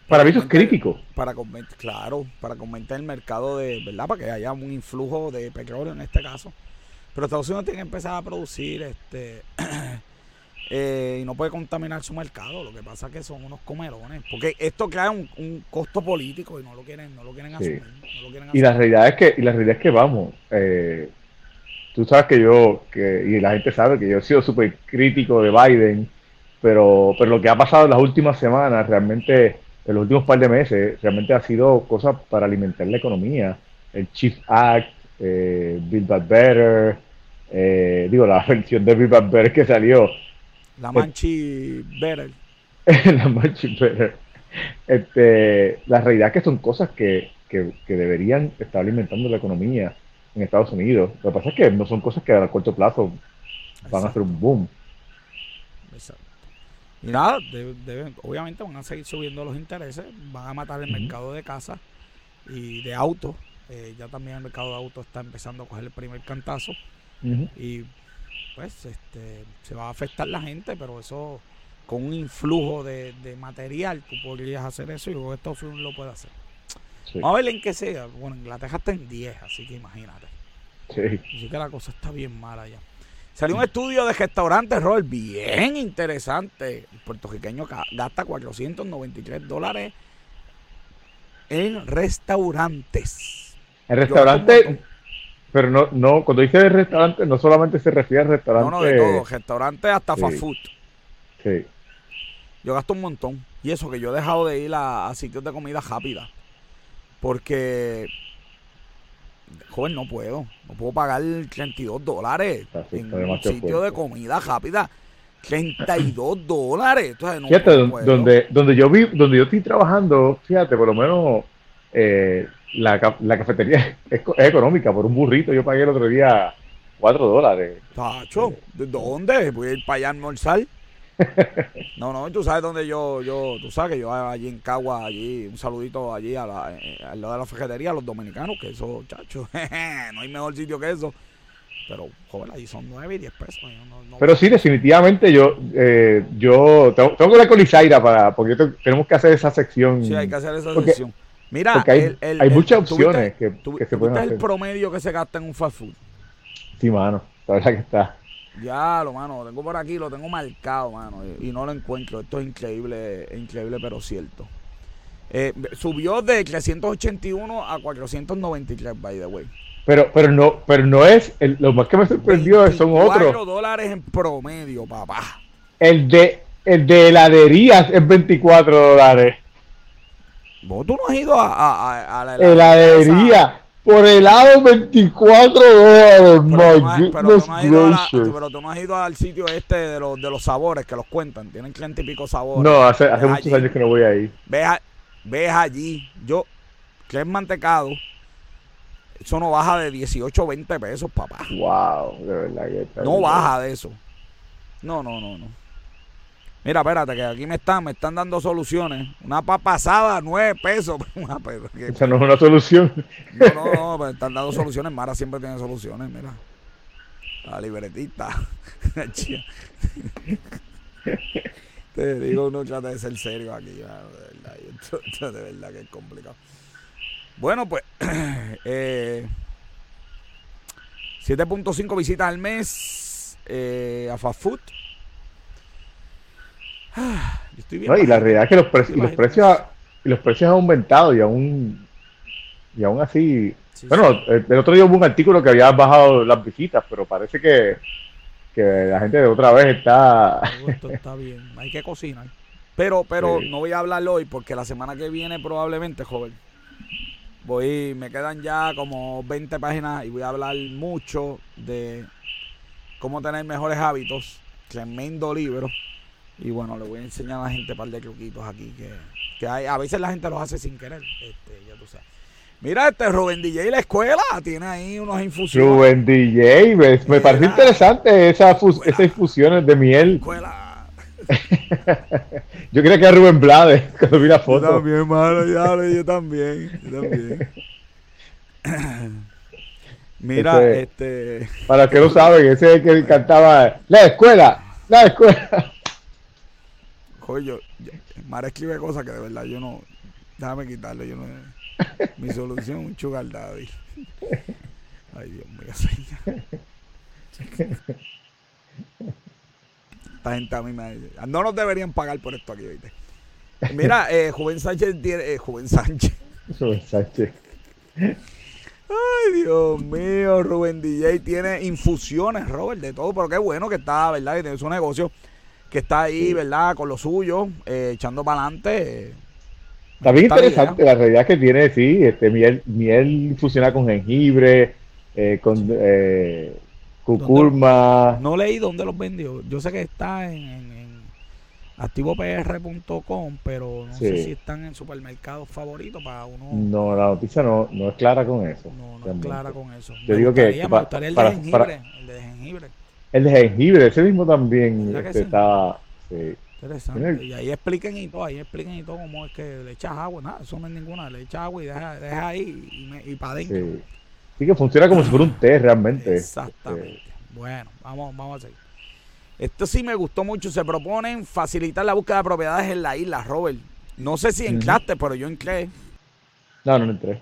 para mí eso es crítico. Para claro, para comentar el mercado de, ¿verdad? Para que haya un influjo de petróleo en este caso. Pero Estados Unidos tiene que empezar a producir este Eh, y no puede contaminar su mercado. Lo que pasa es que son unos comerones. Porque esto crea un, costo político y no lo quieren, no lo quieren asumir. Y la realidad es que, y la realidad es que vamos, eh, tú sabes que yo, que, y la gente sabe que yo he sido súper crítico de Biden, pero, pero lo que ha pasado en las últimas semanas, realmente, en los últimos par de meses, realmente ha sido cosas para alimentar la economía. El Chief Act, eh, Build Back Better, eh, digo, la versión de Build Back Better que salió la Manchi Better. la Manchi Better. Este, la realidad es que son cosas que, que, deberían estar alimentando la economía en Estados Unidos. Lo que pasa es que no son cosas que a corto plazo van a hacer un boom. Exacto. Y nada, obviamente van a seguir subiendo los intereses, van a matar el mercado de casa y de autos. Eh, ya también el mercado de autos está empezando a coger el primer cantazo. Y pues este se va a afectar la gente, pero eso con un influjo de, material, tú podrías hacer eso y luego Estados Unidos lo puede hacer. Vamos a ver en qué sea. Bueno, Inglaterra está en 10, así que imagínate. Sí. Así que la cosa está bien mala ya. Salió un estudio de restaurantes, rol bien interesante. El puertorriqueño gasta 493 dólares en restaurantes. En restaurantes, pero no, no, cuando dice restaurante, no solamente se refiere a restaurantes. No, no, de todo, restaurantes hasta fast food. Sí. Yo gasto un montón. Y eso que yo he dejado de ir a, a sitios de comida rápida. Porque joven, no puedo. No puedo pagar 32 dólares en un sitio de comida rápida. 32 dólares. Entonces, fíjate, donde, donde yo vi, donde yo estoy trabajando, fíjate, por lo menos eh, la, cafetería es, económica. Por un burrito yo pagué el otro día 4 dólares. Tacho, ¿de dónde? Voy a ir para allá a almorzar. no, no, tú sabes dónde yo, yo, tú sabes que yo allí en Cagua, allí, un saludito allí a la, eh, al lado de la ferretería, a los dominicanos, que eso, chacho, no hay mejor sitio que eso. Pero, joder, allí son 9 y 10 pesos. Pero sí, definitivamente yo, eh, yo tengo, que hablar con Isaira para, porque tenemos que hacer esa sección. Sí, hay que hacer esa sección. Mira, hay, hay muchas opciones que, que, se pueden hacer. el promedio que se gasta en un fast food? Sí, mano, la verdad que está. Ya, lo mano, lo tengo por aquí, lo tengo marcado, mano, y, no lo encuentro. Esto es increíble, increíble, pero cierto. Eh, subió de 381 a 493, by the way. Pero, pero no, pero no es, lo más que me sorprendió son otros. 4 dólares en promedio, papá. El de, el de heladerías es 24 dólares. ¿Vos tú no has ido a, a, a la heladería? Por helado 24 dólares. Pero, pero, tú no has ido al sitio este de los, de los sabores que los cuentan. Tienen 30 y pico sabores. No, hace, hace muchos años que no voy ahí. Ves, ves allí. Yo, que es mantecado. Eso no baja de 18 20 pesos, papá. Wow, de verdad que No baja de eso. No, no, no, no. Mira, espérate, que aquí me están, me están dando soluciones. Una pasada, nueve pesos. Esa no es una solución. No, no, no, me están dando soluciones. Mara siempre tiene soluciones, mira. La libretita. Te digo, uno trata de ser serio aquí, de verdad. Esto, de verdad que es complicado. Bueno, pues, eh, 7.5 visitas al mes eh, a Fast Food y la realidad es que los, precios los precios los precios han aumentado y aún y aún así bueno el, otro día hubo un artículo que había bajado las visitas pero parece que, la gente de otra vez está está bien hay que cocinar. Pero pero no voy a hablar hoy porque la semana que viene probablemente joven voy me quedan ya como 20 páginas y voy a hablar mucho de cómo tener mejores hábitos tremendo libro y bueno, le voy a enseñar a la gente un par de truquitos aquí que, que hay, a veces la gente los hace sin querer. Este, ya tú sabes. Mira, este Rubén DJ la escuela tiene ahí unos infusiones. Rubén DJ, me, parece interesante esa esas infusiones de miel. Escuela. yo creía que era Rubén Blades cuando vi la foto. Yo también, mano, ya, yo también. Yo también. Mira, este. Para que lo saben, ese que cantaba La escuela, la escuela. Oye, Mara escribe cosas que de verdad yo no. Déjame quitarlo, yo no. Mi solución es un sugar daddy. Ay, Dios mío, Esta gente a mí me. No nos deberían pagar por esto aquí, ¿viste? Mira, eh, Juven Sánchez tiene. Eh, Juven Sánchez. Juven Sánchez. Ay, Dios mío, Rubén DJ tiene infusiones, Robert, de todo, pero qué bueno que está, ¿verdad? Que tiene su negocio que está ahí, ¿verdad? Con lo suyo, eh, echando para adelante. Está bien interesante la realidad que tiene, sí, este miel, miel funciona con jengibre, eh, con eh, cucurma. No leí dónde los vendió. Yo sé que está en, activopr.com, pero no sé si están en supermercados favoritos para uno. No, la noticia no, no es clara con eso. No, no es clara con eso. Yo digo que. Me gustaría el, de jengibre, el de jengibre. El de jengibre, ese mismo también este, está. Sí. Interesante. Y ahí expliquen y todo, ahí expliquen y todo cómo es que le echas agua, nada, eso no es ninguna, le echas agua y deja, deja ahí y, para adentro. Sí. sí. que funciona como si fuera un té realmente. Exactamente. Bueno, vamos, vamos a seguir. Esto sí me gustó mucho. Se proponen facilitar la búsqueda de propiedades en la isla, Robert. No sé si entraste, pero yo entré. No, no entré.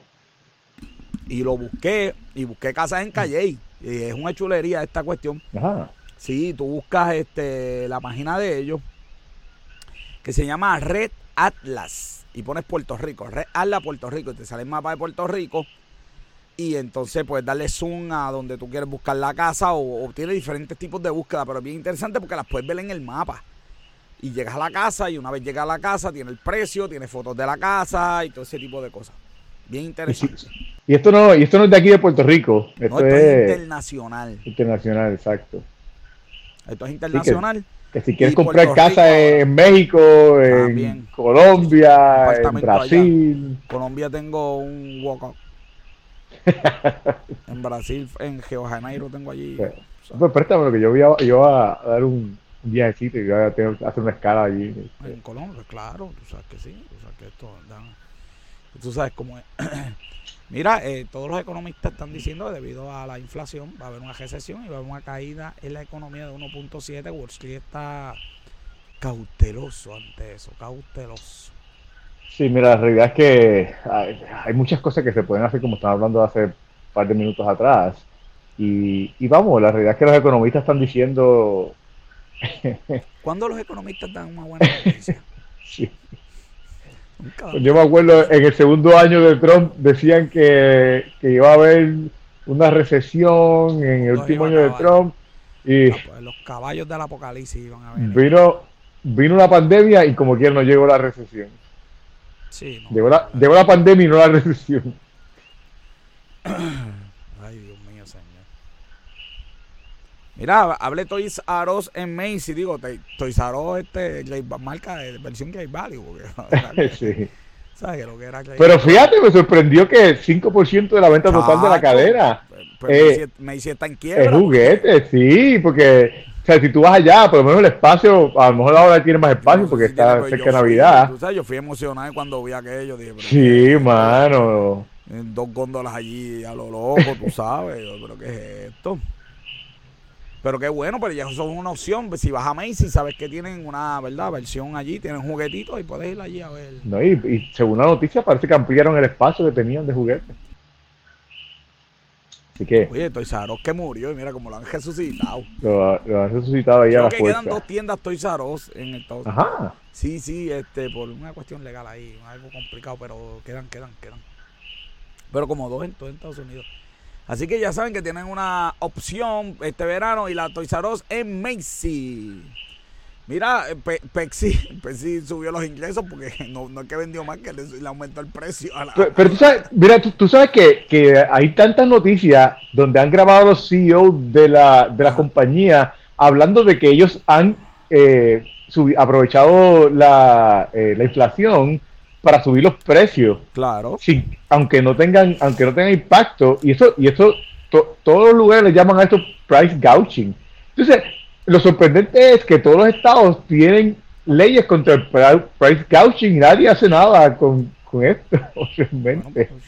Y lo busqué, y busqué casas en Calle. Y es una chulería esta cuestión. Ajá. Sí, tú buscas este, la página de ellos, que se llama Red Atlas, y pones Puerto Rico, Red Atlas Puerto Rico, y te sale el mapa de Puerto Rico y entonces puedes darle zoom a donde tú quieres buscar la casa o, tiene diferentes tipos de búsqueda, pero es bien interesante porque las puedes ver en el mapa. Y llegas a la casa y una vez llegas a la casa tiene el precio, tiene fotos de la casa y todo ese tipo de cosas. Bien interesante. Y, esto no y esto no es de aquí de Puerto Rico, esto, es, internacional. Internacional, exacto. Esto es internacional. que, si quieres comprar casa en México, en Colombia, en Brasil. Colombia tengo un walkout en Brasil, en Río Janeiro tengo allí. Pues préstame, que yo voy a, yo a, dar un, viajecito y voy a tener hacer una escala allí. En Colombia, claro, tú sabes que sí, tú sabes que esto, tú sabes cómo es. Mira, eh, todos los economistas están diciendo que debido a la inflación va a haber una recesión y va a haber una caída en la economía de 1.7. Wall Street está cauteloso ante eso, cauteloso. Sí, mira, la realidad es que hay, muchas cosas que se pueden hacer como estaba hablando hace un par de minutos atrás. Y, vamos, la realidad es que los economistas están diciendo... ¿Cuándo los economistas dan una buena noticia? sí. Yo me acuerdo, en el segundo año de Trump decían que, iba a haber una recesión en el último año de Trump. Y pues, los caballos del apocalipsis iban a ver. Vino, vino una pandemia y como quiera no llegó la recesión. Sí, llegó, la, pandemia y no la recesión. Ay, Dios mío, señor. Mira, hablé Toys Aros en Macy, digo, Toys Aros este, marca de versión Value. sí. ¿Sabes lo que era Pero fíjate, me sorprendió que 5% de la venta total de la cadera. Pues, pues eh, Macy está en quiebra. Es juguete, sí, porque o sea, si tú vas allá, por lo menos el espacio, a lo mejor ahora tiene más espacio porque está pues cerca de Navidad. tú sabes, yo fui emocionado cuando vi aquello. Dije, sí, mano. Dos góndolas allí a lo loco, tú sabes. pero ¿qué es esto? Pero qué bueno, pero ya son una opción. Si vas a Macy, sabes que tienen una, ¿verdad? Versión allí, tienen juguetitos y puedes ir allí a ver. No, y, y según la noticia parece que ampliaron el espacio que tenían de juguetes. Así que. Oye, R que murió y mira cómo lo han resucitado. Lo, han resucitado ahí a la que quedan dos tiendas R en el todo. Ajá. Sí, sí, este, por una cuestión legal ahí, algo complicado, pero quedan, quedan, quedan. Pero como dos en todo Estados Unidos. Así que ya saben que tienen una opción este verano y la Toys R en Macy. Mira, eh, Pepsi, subió los ingresos porque no, no es que vendió más, que le, aumentó el precio. pero, tú sabes, mira, tú, sabes que, hay tantas noticias donde han grabado los CEOs de la, de la compañía hablando de que ellos han eh, aprovechado la, eh, la inflación para subir los precios. Claro. Sí, aunque no tengan, aunque no tengan impacto. Y eso, y eso todos los lugares le llaman a esto price gouging. Entonces, lo sorprendente es que todos los estados tienen leyes contra el price gouging y nadie hace nada con, esto, obviamente. Pues,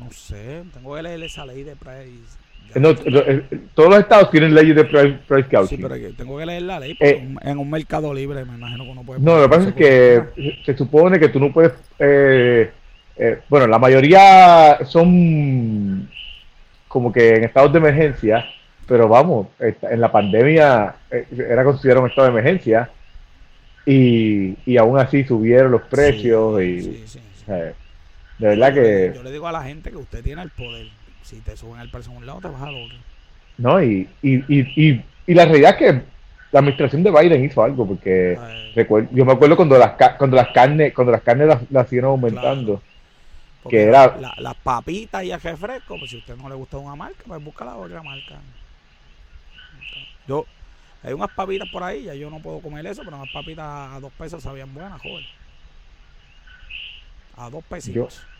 no sé, tengo que leer esa ley de price. Eh, todos los estados tienen leyes de price, price. Sí, pero tengo que leer la ley eh, en un mercado libre, me imagino que uno puede. No, lo que pasa es que se supone que tú no puedes. Eh, bueno, la mayoría son como que en estados de emergencia pero vamos, en la pandemia eh, era considerado un estado de emergencia y, y aún así subieron los precios y de verdad que... Yo le digo a la gente que usted tiene el poder. Si te suben el precio a un lado, te baja al otro. No, y, y, y, y, la realidad es que la administración de Biden hizo algo, porque yo me acuerdo cuando las, cuando las carnes cuando las carnes las, siguieron aumentando. Que era... las papitas y el refresco, pues si a usted no le gusta una marca, pues busca la otra marca. Yo, hay unas papitas por ahí, ya yo no puedo comer eso, pero unas papitas a dos pesos sabían buenas, joven. A dos pesitos. Yo,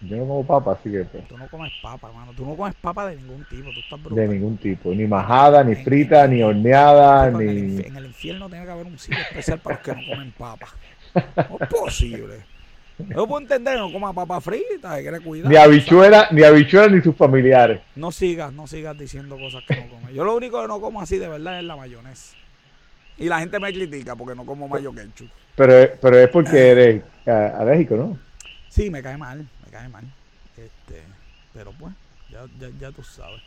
no como papa, así que. Pues. Tú no comes papa, hermano. Tú no comes papa de ningún tipo. Tú estás brutal. De ningún tipo. Ni majada, ni frita, ni horneada, ni. En el, en el, infierno tiene que haber un sitio especial para los que no comen papa. No es posible. Yo puedo entender, no coma papa frita, hay que cuidar. Ni habichuela, ni habichuela ni sus familiares. No sigas, no sigas diciendo cosas que no comes. Yo lo único que no como así de verdad es la mayonesa. Y la gente me critica porque no como mayo ketchup. Pero, pero es porque eres alérgico, ¿no? Sí, me cae mal, cae mal. Este, pero pues, ya, ya, ya tú sabes.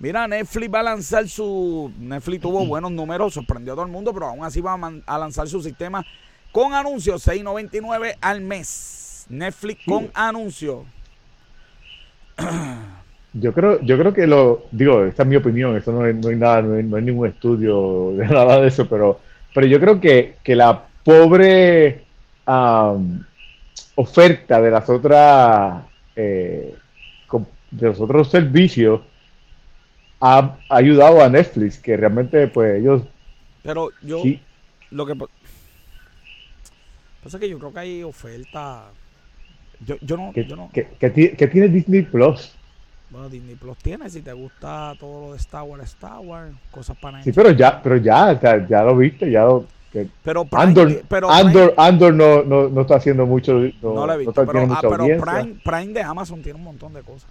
Mira, Netflix va a lanzar su. Netflix tuvo buenos números, sorprendió a todo el mundo, pero aún así va a, lanzar su sistema con anuncios, 6.99 al mes. Netflix con anuncios. Yo creo, yo creo que lo, digo, esta es mi opinión, esto no, no hay nada, no hay, ningún estudio de nada de eso, pero, pero yo creo que, que la pobre oferta de las otras, eh, de los otros servicios ha ayudado a Netflix, que realmente pues ellos... Pero yo, lo que pasa es que yo creo que hay oferta... Yo, yo no... ¿Qué, yo no... tiene Disney Plus? Bueno, Disney Plus tiene, si te gusta todo lo de Star Wars, Star Wars, cosas para... Sí, pero ya, pero ya, ya, lo viste, ya lo... pero Andor, pero Andor, Andor no, no, no, está haciendo mucho. No, no lo he visto, pero, ah, pero Prime, Prime de Amazon tiene un montón de cosas.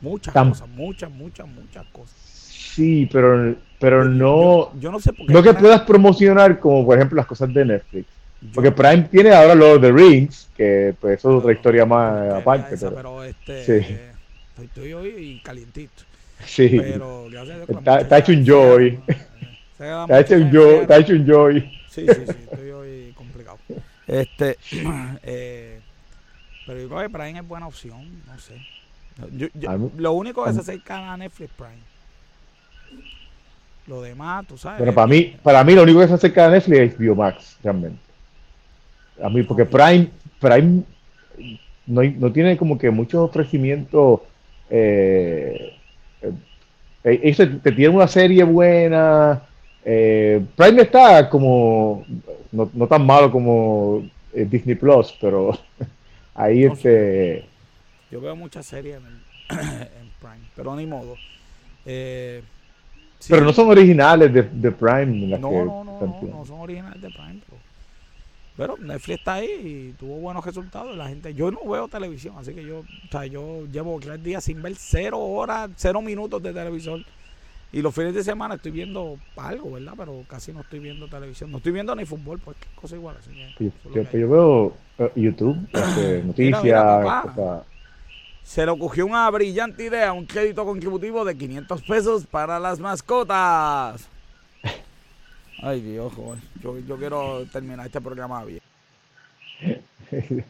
Muchas cosas, muchas, muchas, muchas cosas. Sí, pero, pero no. Yo, no sé por qué. No que puedas promocionar como, por ejemplo, las cosas de Netflix. Porque Prime tiene ahora Lord of the Rings, que pues eso es otra historia más aparte. pero, este. Sí. estoy hoy y calientito. Sí. Pero está, está, hecho un joy. Está hecho un joy. Está hecho un joy. Sí, sí, sí. Estoy hoy complicado. Este. Eh, pero yo creo que Prime es buena opción. No sé lo único que se acerca a Netflix Prime. Lo demás, tú sabes. Pero para mí, para mí lo único que se acerca a Netflix es Biomax, realmente. A mí, porque Prime, Prime no, no tiene como que muchos ofrecimientos. Eh, eh, te tiene una serie buena. Eh, Prime está como no, no tan malo como eh, Disney Plus, pero ahí este yo veo muchas series en, Prime, pero ni modo. Eh, pero no son originales de, de Prime. no, no, no, no, son originales de Prime. Pero, Netflix está ahí y tuvo buenos resultados. La gente, yo no veo televisión, así que yo, o sea, yo llevo tres días sin ver cero horas, cero minutos de televisor. Y los fines de semana estoy viendo algo, ¿verdad? Pero casi no estoy viendo televisión. No estoy viendo ni fútbol, pues cosa igual. Así yo, yo, veo eh, YouTube, este, noticias, se le ocurrió una brillante idea, un crédito contributivo de 500 pesos para las mascotas. Ay, Dios, joder. Yo, yo quiero terminar este programa bien.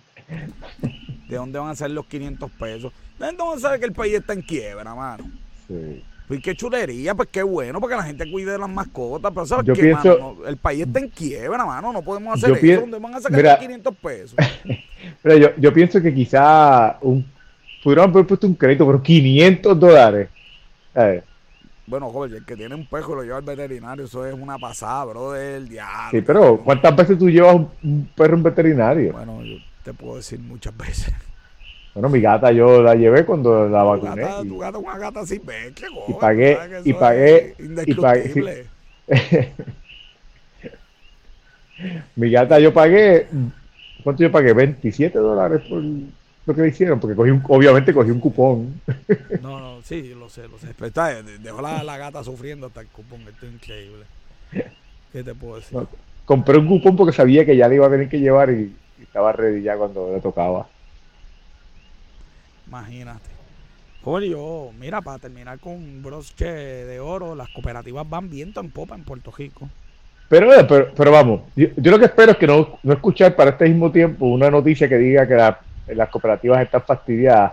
¿De dónde van a ser los 500 pesos? ¿De dónde van a saber que el país está en quiebra, mano? Sí. Pues qué chulería, pues qué bueno, porque la gente cuide de las mascotas. Pero ¿sabes qué, mano? El país está en quiebra, mano. No podemos hacer eso. ¿Dónde van a sacar los 500 pesos? Mira, yo, yo pienso que quizá un pudieron haber puesto un crédito por 500 dólares. Bueno, joder, el que tiene un perro lo lleva al veterinario, eso es una pasada, bro, del diablo. Sí, pero ¿cuántas veces tú llevas un, perro en veterinario? Bueno, yo te puedo decir muchas veces. Bueno, mi gata yo la llevé cuando la vacuné. Tu gata, una gata sin ver, qué Y pagué, y pagué, y pagué. mi gata yo pagué, ¿cuánto yo pagué? 27 dólares por lo que le hicieron, porque cogí obviamente cogí un cupón. No, no, sí, lo sé, lo sé. dejó la, la, gata sufriendo hasta el cupón, esto es increíble. ¿Qué te puedo decir? compré un cupón porque sabía que ya le iba a tener que llevar y, estaba ready ya cuando le tocaba. Imagínate. Julio, mira, para terminar con un broche de oro, las cooperativas van viento en popa en Puerto Rico. Pero, pero, pero vamos, yo, yo, lo que espero es que no, no escuchar para este mismo tiempo una noticia que diga que la las cooperativas están fastidiadas.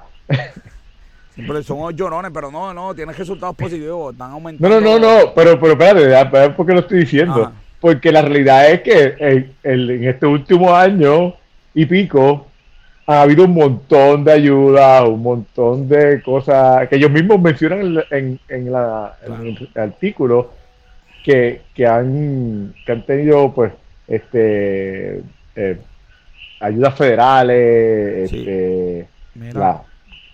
Pero son llorones, pero no, no, tienes resultados positivos, están aumentando. No, no, no, no, pero, pero espérate, ¿por qué lo estoy diciendo? Porque la realidad es que en, este último año y pico ha habido un montón de ayuda, un montón de cosas que ellos mismos mencionan en, en, la, el artículo que, que, han, que han tenido, pues, este. Eh, ayudas federales, este,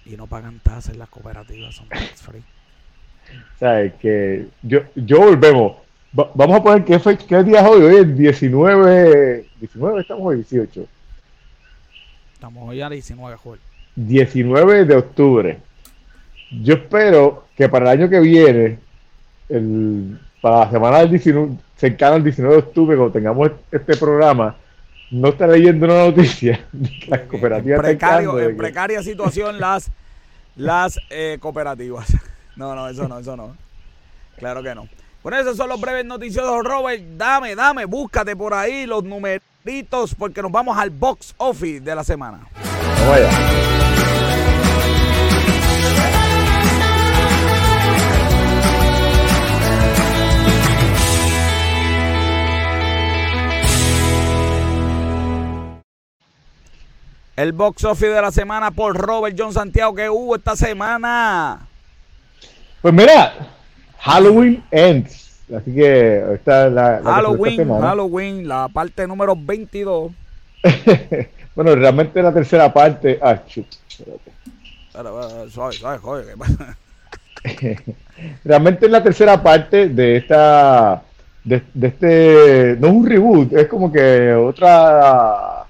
y no pagan tasas en las cooperativas, son tax free. o sea, que yo, yo volvemos. vamos a poner qué, qué día es hoy, hoy es 19, 19 estamos hoy, 18. Estamos hoy a 19, Joel. 19 de octubre. Yo espero que para el año que viene, el, para la semana del 19, cercana al 19 de octubre, cuando tengamos este programa, no está leyendo una noticia de que las cooperativas en, precaria situación las, las eh, cooperativas. No, no, eso no, eso no. Claro que no. Bueno, esos son los breves noticiosos, Robert. Dame, dame, búscate por ahí los porque nos vamos al box office de la semana. El box office de la semana por Robert John Santiago que hubo esta semana. Pues mira, Halloween Ends. Así que está la, la Halloween, Halloween, la parte número 22. bueno, realmente la tercera parte. Ah, chut, suave, suave, joder, ¿qué pasa? realmente es la tercera parte de esta. De, de, este. No es un reboot, es como que otra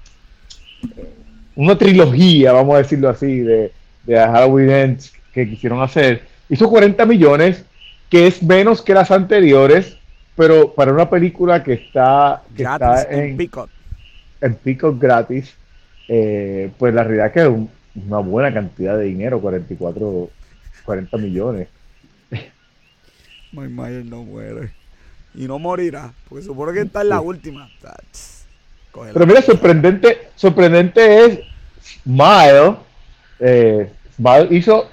una trilogía, vamos a decirlo así, de, de Halloween Ends que quisieron hacer. Hizo 40 millones, que es menos que las anteriores, pero para una película que está, en, Peacock. en Peacock gratis, eh, pues la realidad es que es una buena cantidad de dinero, 44, 40 millones. My Myers no muere. Y no morirá, porque supone que está en la última. Pero mira, sorprendente, sorprendente es Smile. Eh, Smile hizo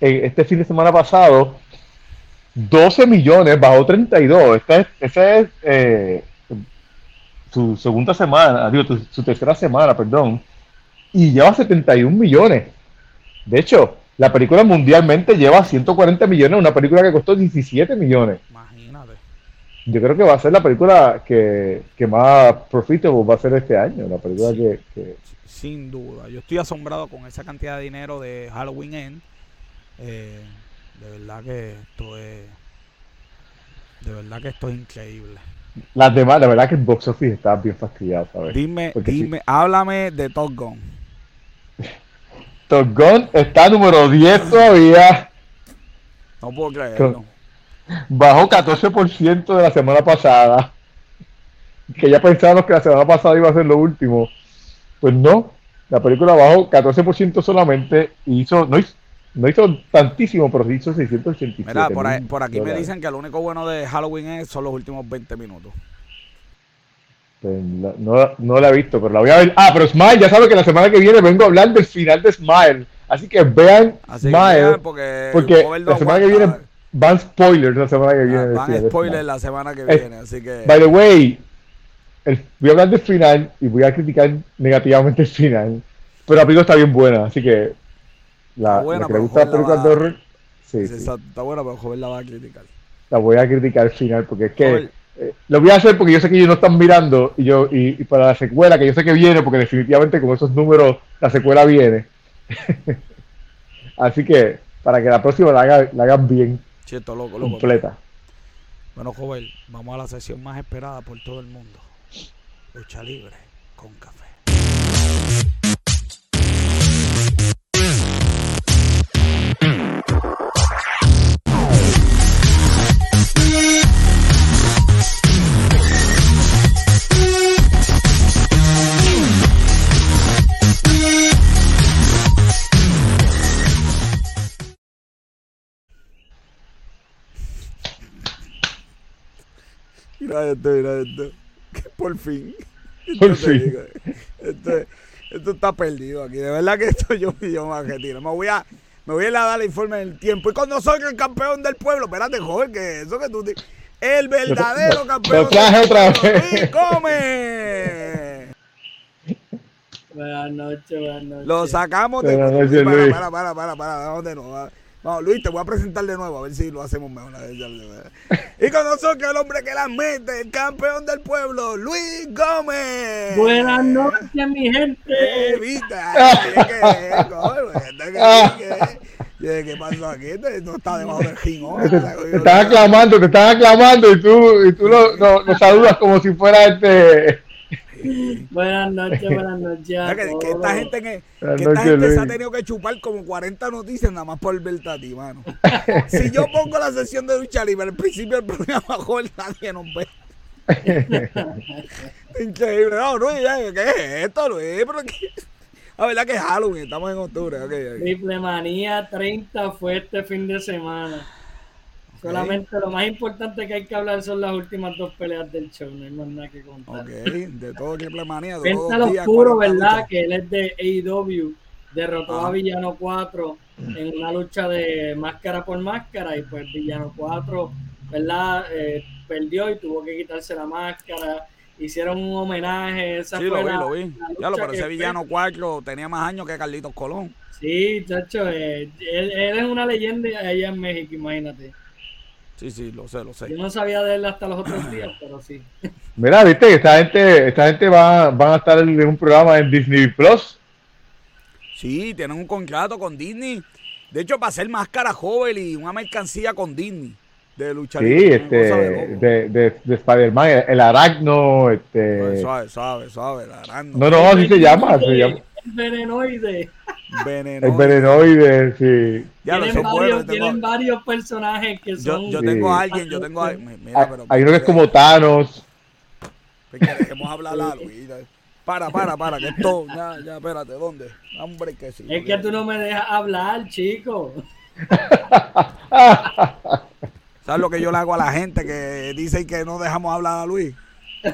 eh, este fin de semana pasado 12 millones, bajó 32. Esta es, esa es eh, su segunda semana, digo, su tercera semana, perdón. Y lleva 71 millones. De hecho, la película mundialmente lleva 140 millones, una película que costó 17 millones yo creo que va a ser la película que, más profitable va a ser este año, la película que, Sin duda, yo estoy asombrado con esa cantidad de dinero de Halloween End. Eh, de verdad que esto es... De verdad que esto es increíble. Las demás, la verdad que el box office está bien fastidiado, ¿sabes? Dime, dime, háblame de Top Gun. Top Gun está número 10 todavía. No puedo creerlo bajó 14% de la semana pasada. Que ya pensábamos que la semana pasada iba a ser lo último. Pues no, la película bajó 14% solamente y hizo, no hizo, no hizo tantísimo, pero hizo 687. Mira, por, aquí me dicen que lo único bueno de Halloween es, son los últimos 20 minutos. Pues no, no, la he visto, pero la voy a ver. Ah, pero Smile, ya sabe que la semana que viene vengo a hablar del final de Smile. Así que vean Smile. porque, porque la semana que viene van spoilers la semana que ah, viene. van spoilers la semana que eh, viene, así que. By the way, voy a hablar del final y voy a criticar negativamente el final. Pero la película está bien buena, así que. La, buena, que le gusta la película de horror. Sí, sí, Está, buena, pero joven la va a criticar. La voy a criticar al final porque es que. Eh, lo voy a hacer porque yo sé que ellos no están mirando y yo y, para la secuela que yo sé que viene porque definitivamente con esos números la secuela viene así que para que la próxima la, la hagan bien Cierto, loco, loco. Completa. Bueno, joven, vamos a la sesión más esperada por todo el mundo. Lucha libre con café. Mira esto, mira esto. Por fin. Por fin. Esto, está perdido aquí. De verdad que esto yo, yo me retiro. Me voy a, me voy a dar el informe del tiempo. Y cuando soy el campeón del pueblo, espérate, joven, que eso que tú El verdadero campeón. Lo otra vez. come! Buenas noches, buenas noches. Lo sacamos de. Para, para, para, para, para, ¿dónde no? No, Luis, te voy a presentar de nuevo, a ver si lo hacemos mejor. Y con nosotros el hombre que las mete, el campeón del pueblo, Luis Gómez. Buenas noches, mi gente. Evita. ¿Qué pasó aquí? Este no está debajo del ring. Te, están aclamando, te están aclamando y tú, y tú lo, lo, saludas como si fuera este Buenas noches, buenas noches. que, esta gente, que, esta gente se ha tenido que chupar como 40 noticias nada más por verte a ti, mano. si yo pongo la sesión de lucha libre al principio del programa, joder, nadie nos ve. Increíble. No, Luis, ¿qué es esto, Luis? ¿Pero qué? La verdad que es Halloween, estamos en octubre. Okay, Triple Manía 30 fue este fin de semana. Solamente lo más importante que hay que hablar son las últimas dos peleas del show, no hay más nada que contar. Ok, de todo Triple Manía. Penta Oscuro, ¿verdad? Que él es de AEW, derrotó a Villano 4 en una lucha de máscara por máscara y pues Villano 4, ¿verdad? Eh, perdió y tuvo que quitarse la máscara hicieron un homenaje. Esa sí, lo vi, lo vi. Ya lo parece Villano 4 tenía más años que Carlitos Colón. Sí, chacho, eh, él, él, es una leyenda allá en México, imagínate. Sí, sí, lo sé, lo sé. Yo no sabía de él hasta los otros días, pero sí. Mira, viste que esta gente, esta gente va, van a estar en un programa en Disney Plus. Sí, tienen un contrato con Disney. De hecho, para hacer máscara joven y una mercancía con Disney de luchar. Sí, este, de, de, de, Spider-Man, el aracno, este... Pues suave, suave, suave, el aracno. No, no, así se llama, se llama. El venenoide. Venenoide. El venenoide, sí. Ya tienen, varios, tienen varios personajes que son... Yo, yo tengo a alguien, yo tengo a alguien. Mira, pero, hay uno que es como Thanos. Queremos hablar a Luis. Para, para, para, que esto, ya, ya, espérate, ¿dónde? Hombre, que sí. Es que tú no me dejas hablar, chico. ¿Sabes lo que yo le hago a la gente que dicen que no dejamos hablar a Luis?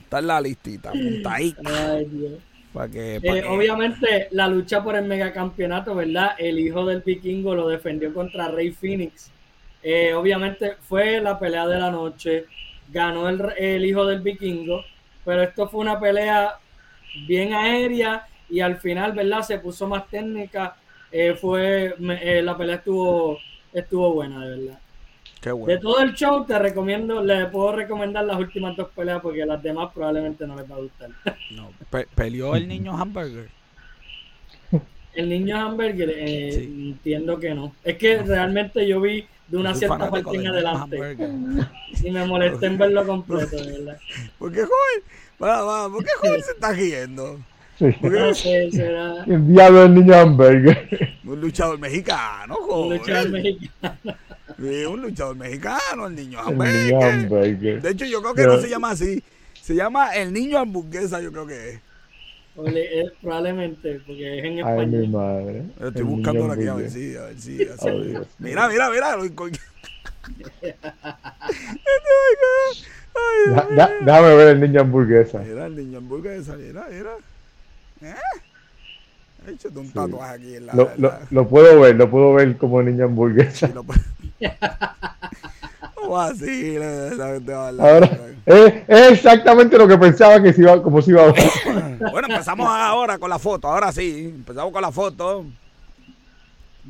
Está en la listita, apuntadita. Para que, eh, Obviamente, la lucha por el megacampeonato, ¿verdad? El hijo del vikingo lo defendió contra Rey Phoenix. Eh, obviamente, fue la pelea de la noche. Ganó el, el hijo del vikingo. Pero esto fue una pelea bien aérea y al final, ¿verdad? Se puso más técnica. Eh, fue la pelea estuvo estuvo buena, de verdad. Qué bueno. De todo el show te recomiendo, le puedo recomendar las últimas dos peleas porque las demás probablemente no les va a gustar. No, peleó el niño hamburger. El niño hamburger, eh, entiendo que no. Es que realmente yo vi de una cierta parte en adelante. Y me molesté en verlo completo, de verdad. ¿Por qué joven? Va, va, ¿Por qué joven se está riendo? No sé, será... El diablo del niño hamburger. Un luchador mexicano, joder. Un luchador mexicano. Sí, un luchador mexicano, el niño hamburger. De hecho, yo creo que no se llama así. Se llama el niño hamburguesa, yo creo que es. Probablemente, porque es en español. Ay, mi madre. estoy buscando aquí a ver si, a ver si. mira, mira, mira. déjame ver el niño hamburguesa. Mira el niño hamburguesa, mira, mira. ¿Eh? He hecho un tatuaje aquí en la, lo, lo, lo, puedo ver, lo puedo ver como niña hamburguesa. Sí, lo puedo... así, ahora, es, es, exactamente lo que pensaba que se iba, como se iba a Bueno, empezamos ahora con la foto, ahora sí, empezamos con la foto.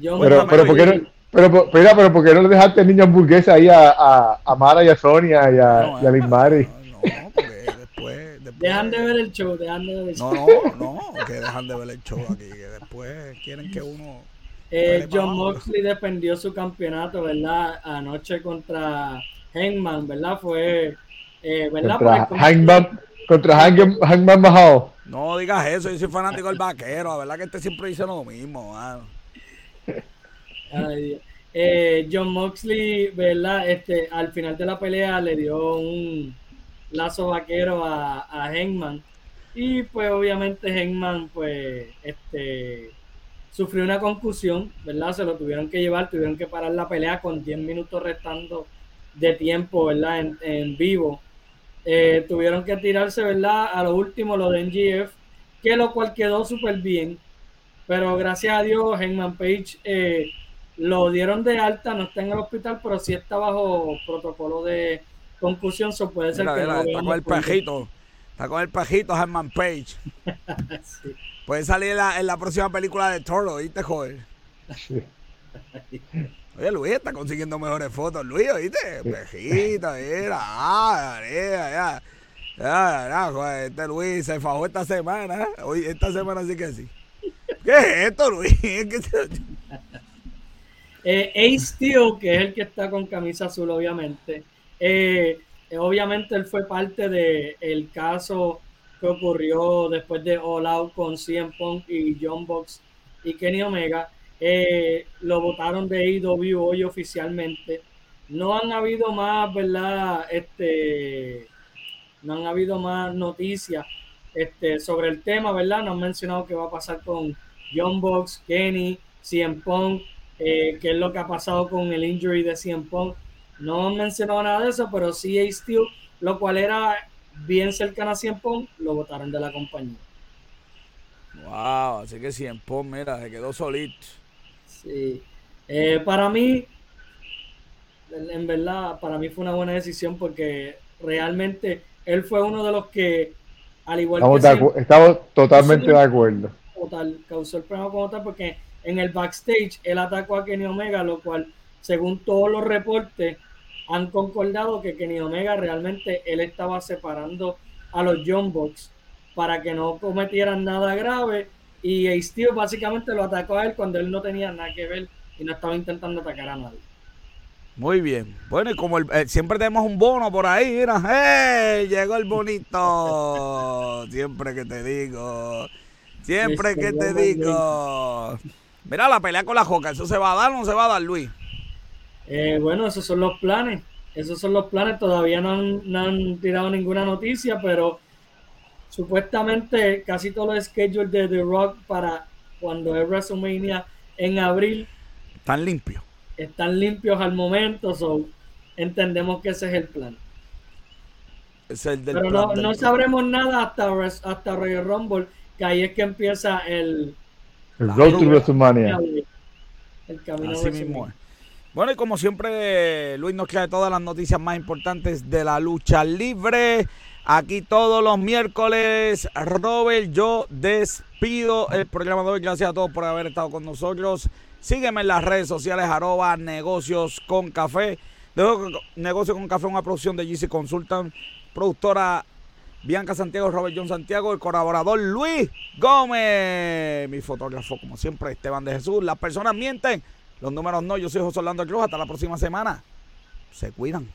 Yo pero, pero, ¿por qué no, pero, pero, pero, ¿por qué no le dejaste niña hamburguesa ahí a, a, a Mara y a Sonia y a, no, y a Liz Mari? No, porque después, después, Dejan de ver el show, dejan de ver el show. No, no, no, que dejan de ver el show aquí, que después quieren que uno eh, John Moxley defendió su campeonato, ¿verdad? Anoche contra Hangman, ¿verdad? Fue, eh, ¿verdad? Contra Hangman, contra Hangman, Mahal. No digas eso, yo soy fanático del vaquero, la verdad que este siempre dice lo mismo, eh, John Moxley, ¿verdad? Este, al final de la pelea le dio un lazo vaquero a, a Hangman. Y pues obviamente Hangman, pues, este sufrió una concusión, ¿verdad? Se lo tuvieron que llevar, tuvieron que parar la pelea con 10 minutos restando de tiempo, ¿verdad? En, vivo. Eh, tuvieron que tirarse, ¿verdad? A lo último, lo de NGF, que lo cual quedó súper bien. Pero gracias a Dios, Henman Page eh, lo dieron de alta, no está en el hospital, pero sí está bajo protocolo de concusión, so puede ser que no está con el pajito, está con el pajito Henman Page. sí. Puede salir en la, en la próxima película de Toro, ¿viste, joder? Oye, Luis está consiguiendo mejores fotos. Luis, ¿viste? Pejita, mira. Ah, ya, ya. Ya, ya, joder. Este Luis se fajó esta semana. ¿eh? Hoy, esta semana sí que sí. ¿Qué es esto, Luis? eh, Ace Steel, que es el que está con camisa azul, obviamente. Eh, obviamente él fue parte del el caso que ocurrió después de All Out con CM Punk y John Box y Kenny Omega. Eh, lo votaron de AEW hoy oficialmente. No han habido más, ¿verdad? Este, no han habido más noticias este, sobre el tema, ¿verdad? No han mencionado qué va a pasar con John Box, Kenny, CM Punk, eh, qué es lo que ha pasado con el injury de CM Punk. No han mencionado nada de eso, pero sí a Steel, lo cual era bien cercano a Punk, lo votaron de la compañía. Wow, así que Punk, mira, se quedó solito. Sí. Eh, para mí, en verdad, para mí fue una buena decisión porque realmente él fue uno de los que, al igual que. estamos totalmente de acuerdo. Total, causó el problema como tal porque en el backstage él atacó a Kenny Omega, lo cual, según todos los reportes, han concordado que Kenny Omega realmente él estaba separando a los John Box para que no cometieran nada grave y Steve básicamente lo atacó a él cuando él no tenía nada que ver y no estaba intentando atacar a nadie. Muy bien. Bueno, y como eh, siempre tenemos un bono por ahí, mira, ¡hey! Llegó el bonito. siempre que te digo. Siempre que te digo. Mira la pelea con la Joca, ¿eso se va a dar o no se va a dar, Luis? Eh, bueno, esos son los planes. Esos son los planes. Todavía no han, no han tirado ninguna noticia, pero supuestamente casi todos los schedules de The Rock para cuando es WrestleMania en abril están limpios. Están limpios al momento, so entendemos que ese es el plan. Es el del Pero no, no sabremos nada hasta, hasta Royal Rumble, que ahí es que empieza el... El Road to WrestleMania. El camino Así mismo Bueno, y como siempre, Luis nos trae todas las noticias más importantes de la lucha libre. Aquí todos los miércoles, Robert, yo despido el programa de hoy. Gracias a todos por haber estado con nosotros. Sígueme en las redes sociales, arroba negocios con café. Dejo Negocio con Café, una producción de GC Consultant, productora Bianca Santiago, Robert John Santiago, el colaborador Luis Gómez, mi fotógrafo, como siempre, Esteban de Jesús. Las personas mienten, los números no. Yo soy José Orlando Cruz. Hasta la próxima semana. Se cuidan.